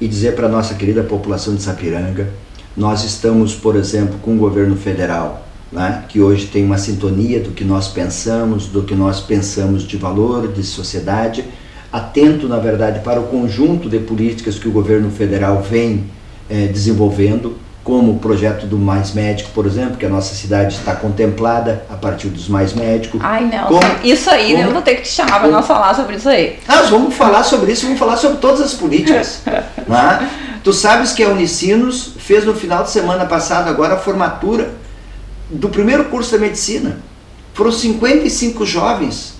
e dizer para a nossa querida população de Sapiranga, nós estamos, por exemplo, com o governo federal, né, que hoje tem uma sintonia do que nós pensamos, do que nós pensamos de valor, de sociedade, atento, na verdade, para o conjunto de políticas que o governo federal vem eh, desenvolvendo, como o projeto do Mais Médico, por exemplo, que a nossa cidade está contemplada a partir dos Mais Médicos. Ai, Nelson, Como- isso aí, como- eu vou ter que te chamar como- nós falar sobre isso aí. Nós vamos falar sobre isso, vamos falar sobre todas as políticas. <laughs> né? Tu sabes que a Unicinos fez no final de semana passado agora a formatura do primeiro curso de medicina. Foram 55 jovens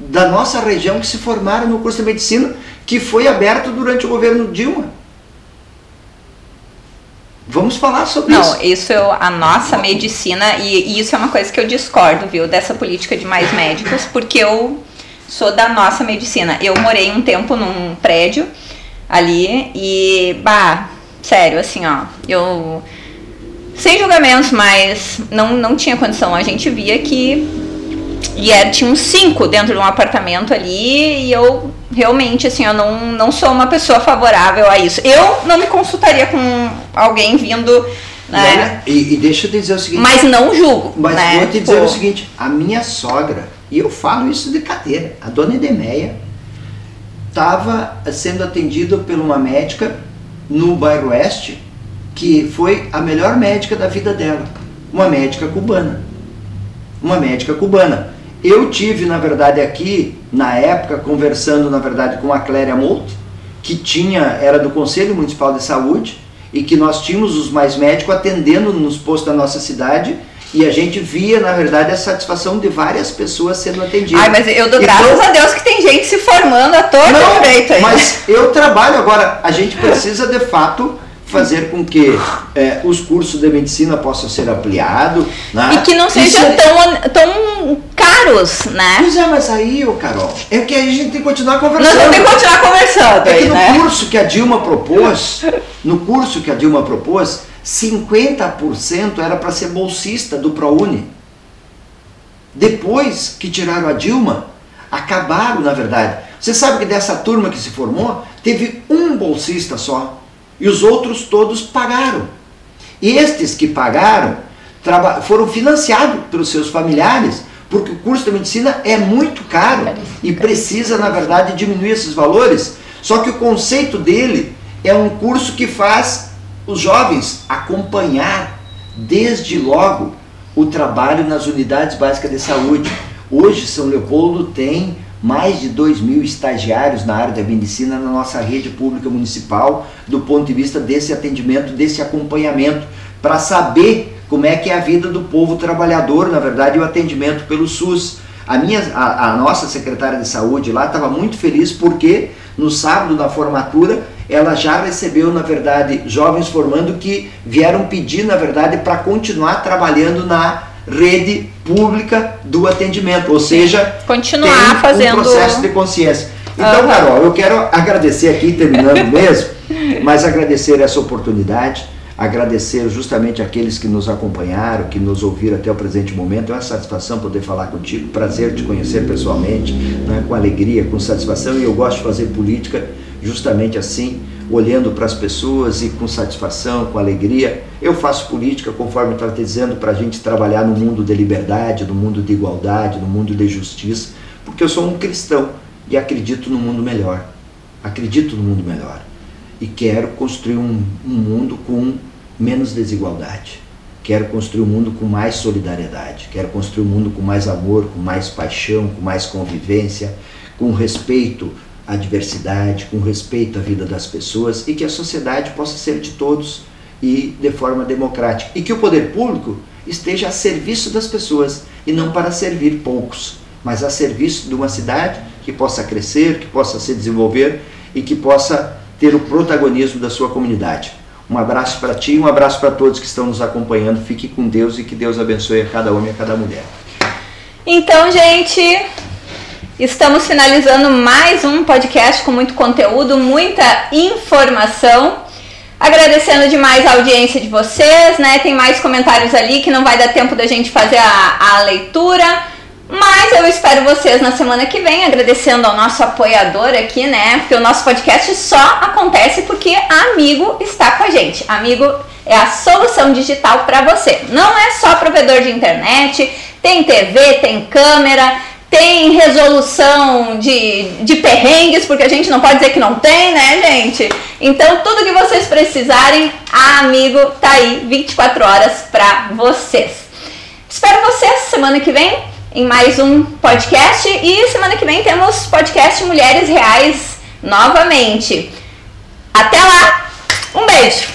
da nossa região que se formaram no curso de medicina que foi aberto durante o governo Dilma. Vamos falar sobre Não, isso. isso eu, a nossa medicina, e, e isso é uma coisa que eu discordo, viu, dessa política de mais médicos, porque eu sou da nossa medicina. Eu morei um tempo num prédio ali e, bah, sério, assim, ó, eu. Sem julgamentos, mas não, não tinha condição. A gente via que. E era, tinha uns cinco dentro de um apartamento ali, e eu realmente, assim, eu não, não sou uma pessoa favorável a isso. Eu não me consultaria com alguém vindo. E, Né? olha, e- e deixa eu te dizer o seguinte. Mas não julgo. Mas né? vou te dizer Pô, o seguinte, a minha sogra, e eu falo isso de cadeira, a dona Edemeia estava sendo atendida por uma médica no bairro Oeste, que foi a melhor médica da vida dela, uma médica cubana. Uma médica cubana. Eu tive, na verdade, aqui, na época, conversando, na verdade, com a Cléria Molt, que tinha, era do Conselho Municipal de Saúde, e que nós tínhamos os mais médicos atendendo nos postos da nossa cidade, e a gente via, na verdade, a satisfação de várias pessoas sendo atendidas. Ai, mas eu dou Então- graças a Deus que tem gente se formando à toa Não, direito aí. mas eu trabalho agora. A gente precisa de fato fazer com que eh, os cursos de medicina possam ser ampliados. Né? E que não sejam é- tão, tão caros, né? Pois é, mas aí, ô Carol, é que a gente tem que continuar Nós conversando. vamos ter que continuar conversando É que aí, no né? curso que a Dilma propôs, no curso que a Dilma propôs, 50% era para ser bolsista do ProUni. Depois que tiraram a Dilma, acabaram, na verdade. Você sabe que dessa turma que se formou, teve um bolsista só. E os outros todos pagaram. E estes que pagaram foram financiados pelos seus familiares, porque o curso de medicina é muito caro e precisa, na verdade, diminuir esses valores. Só que o conceito dele é um curso que faz os jovens acompanhar desde logo o trabalho nas unidades básicas de saúde. Hoje, São Leopoldo tem mais de 2 mil estagiários na área da medicina na nossa rede pública municipal, do ponto de vista desse atendimento, desse acompanhamento, para saber como é que é a vida do povo trabalhador, na verdade, o atendimento pelo SUS. A, minha, a, a nossa secretária de saúde lá estava muito feliz porque no sábado da formatura ela já recebeu, na verdade, jovens formando que vieram pedir, na verdade, para continuar trabalhando na rede pública do atendimento, ou seja, Continuar fazendo. um processo de consciência. Então, Aham. Carol, eu quero agradecer aqui, terminando <laughs> mesmo, mas agradecer essa oportunidade, agradecer justamente aqueles que nos acompanharam, que nos ouviram até o presente momento. É uma satisfação poder falar contigo, prazer te conhecer pessoalmente, né, com alegria, com satisfação. E eu gosto de fazer política justamente assim, olhando para as pessoas e com satisfação, com alegria. Eu faço política, conforme te dizendo, para a gente trabalhar no mundo de liberdade, no mundo de igualdade, no mundo de justiça, porque eu sou um cristão e acredito no mundo melhor. Acredito no mundo melhor. E quero construir um, um mundo com menos desigualdade. Quero construir um mundo com mais solidariedade. Quero construir um mundo com mais amor, com mais paixão, com mais convivência, com respeito à diversidade, com respeito à vida das pessoas e que a sociedade possa ser de todos e de forma democrática. E que o poder público esteja a serviço das pessoas e não para servir poucos, mas a serviço de uma cidade que possa crescer, que possa se desenvolver e que possa ter o protagonismo da sua comunidade. Um abraço para ti, um abraço para todos que estão nos acompanhando. Fique com Deus e que Deus abençoe a cada homem e a cada mulher. Então, gente, estamos finalizando mais um podcast com muito conteúdo, muita informação. Agradecendo demais a audiência de vocês, né? Tem mais comentários ali que não vai dar tempo da gente fazer a, a leitura. Mas eu espero vocês na semana que vem, agradecendo ao nosso apoiador aqui, né? Porque o nosso podcast só acontece porque amigo está com a gente. Amigo é a solução digital para você. Não é só provedor de internet, tem TV, tem câmera, tem resolução de, de perrengues, porque a gente não pode dizer que não tem, né, gente? Então, tudo que vocês precisarem, a Amigo tá aí 24 horas para vocês. Espero vocês semana que vem em mais um podcast e semana que vem temos podcast Mulheres Reais novamente. Até lá! Um beijo!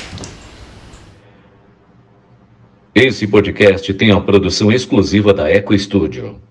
Esse podcast tem a produção exclusiva da Eco Studio.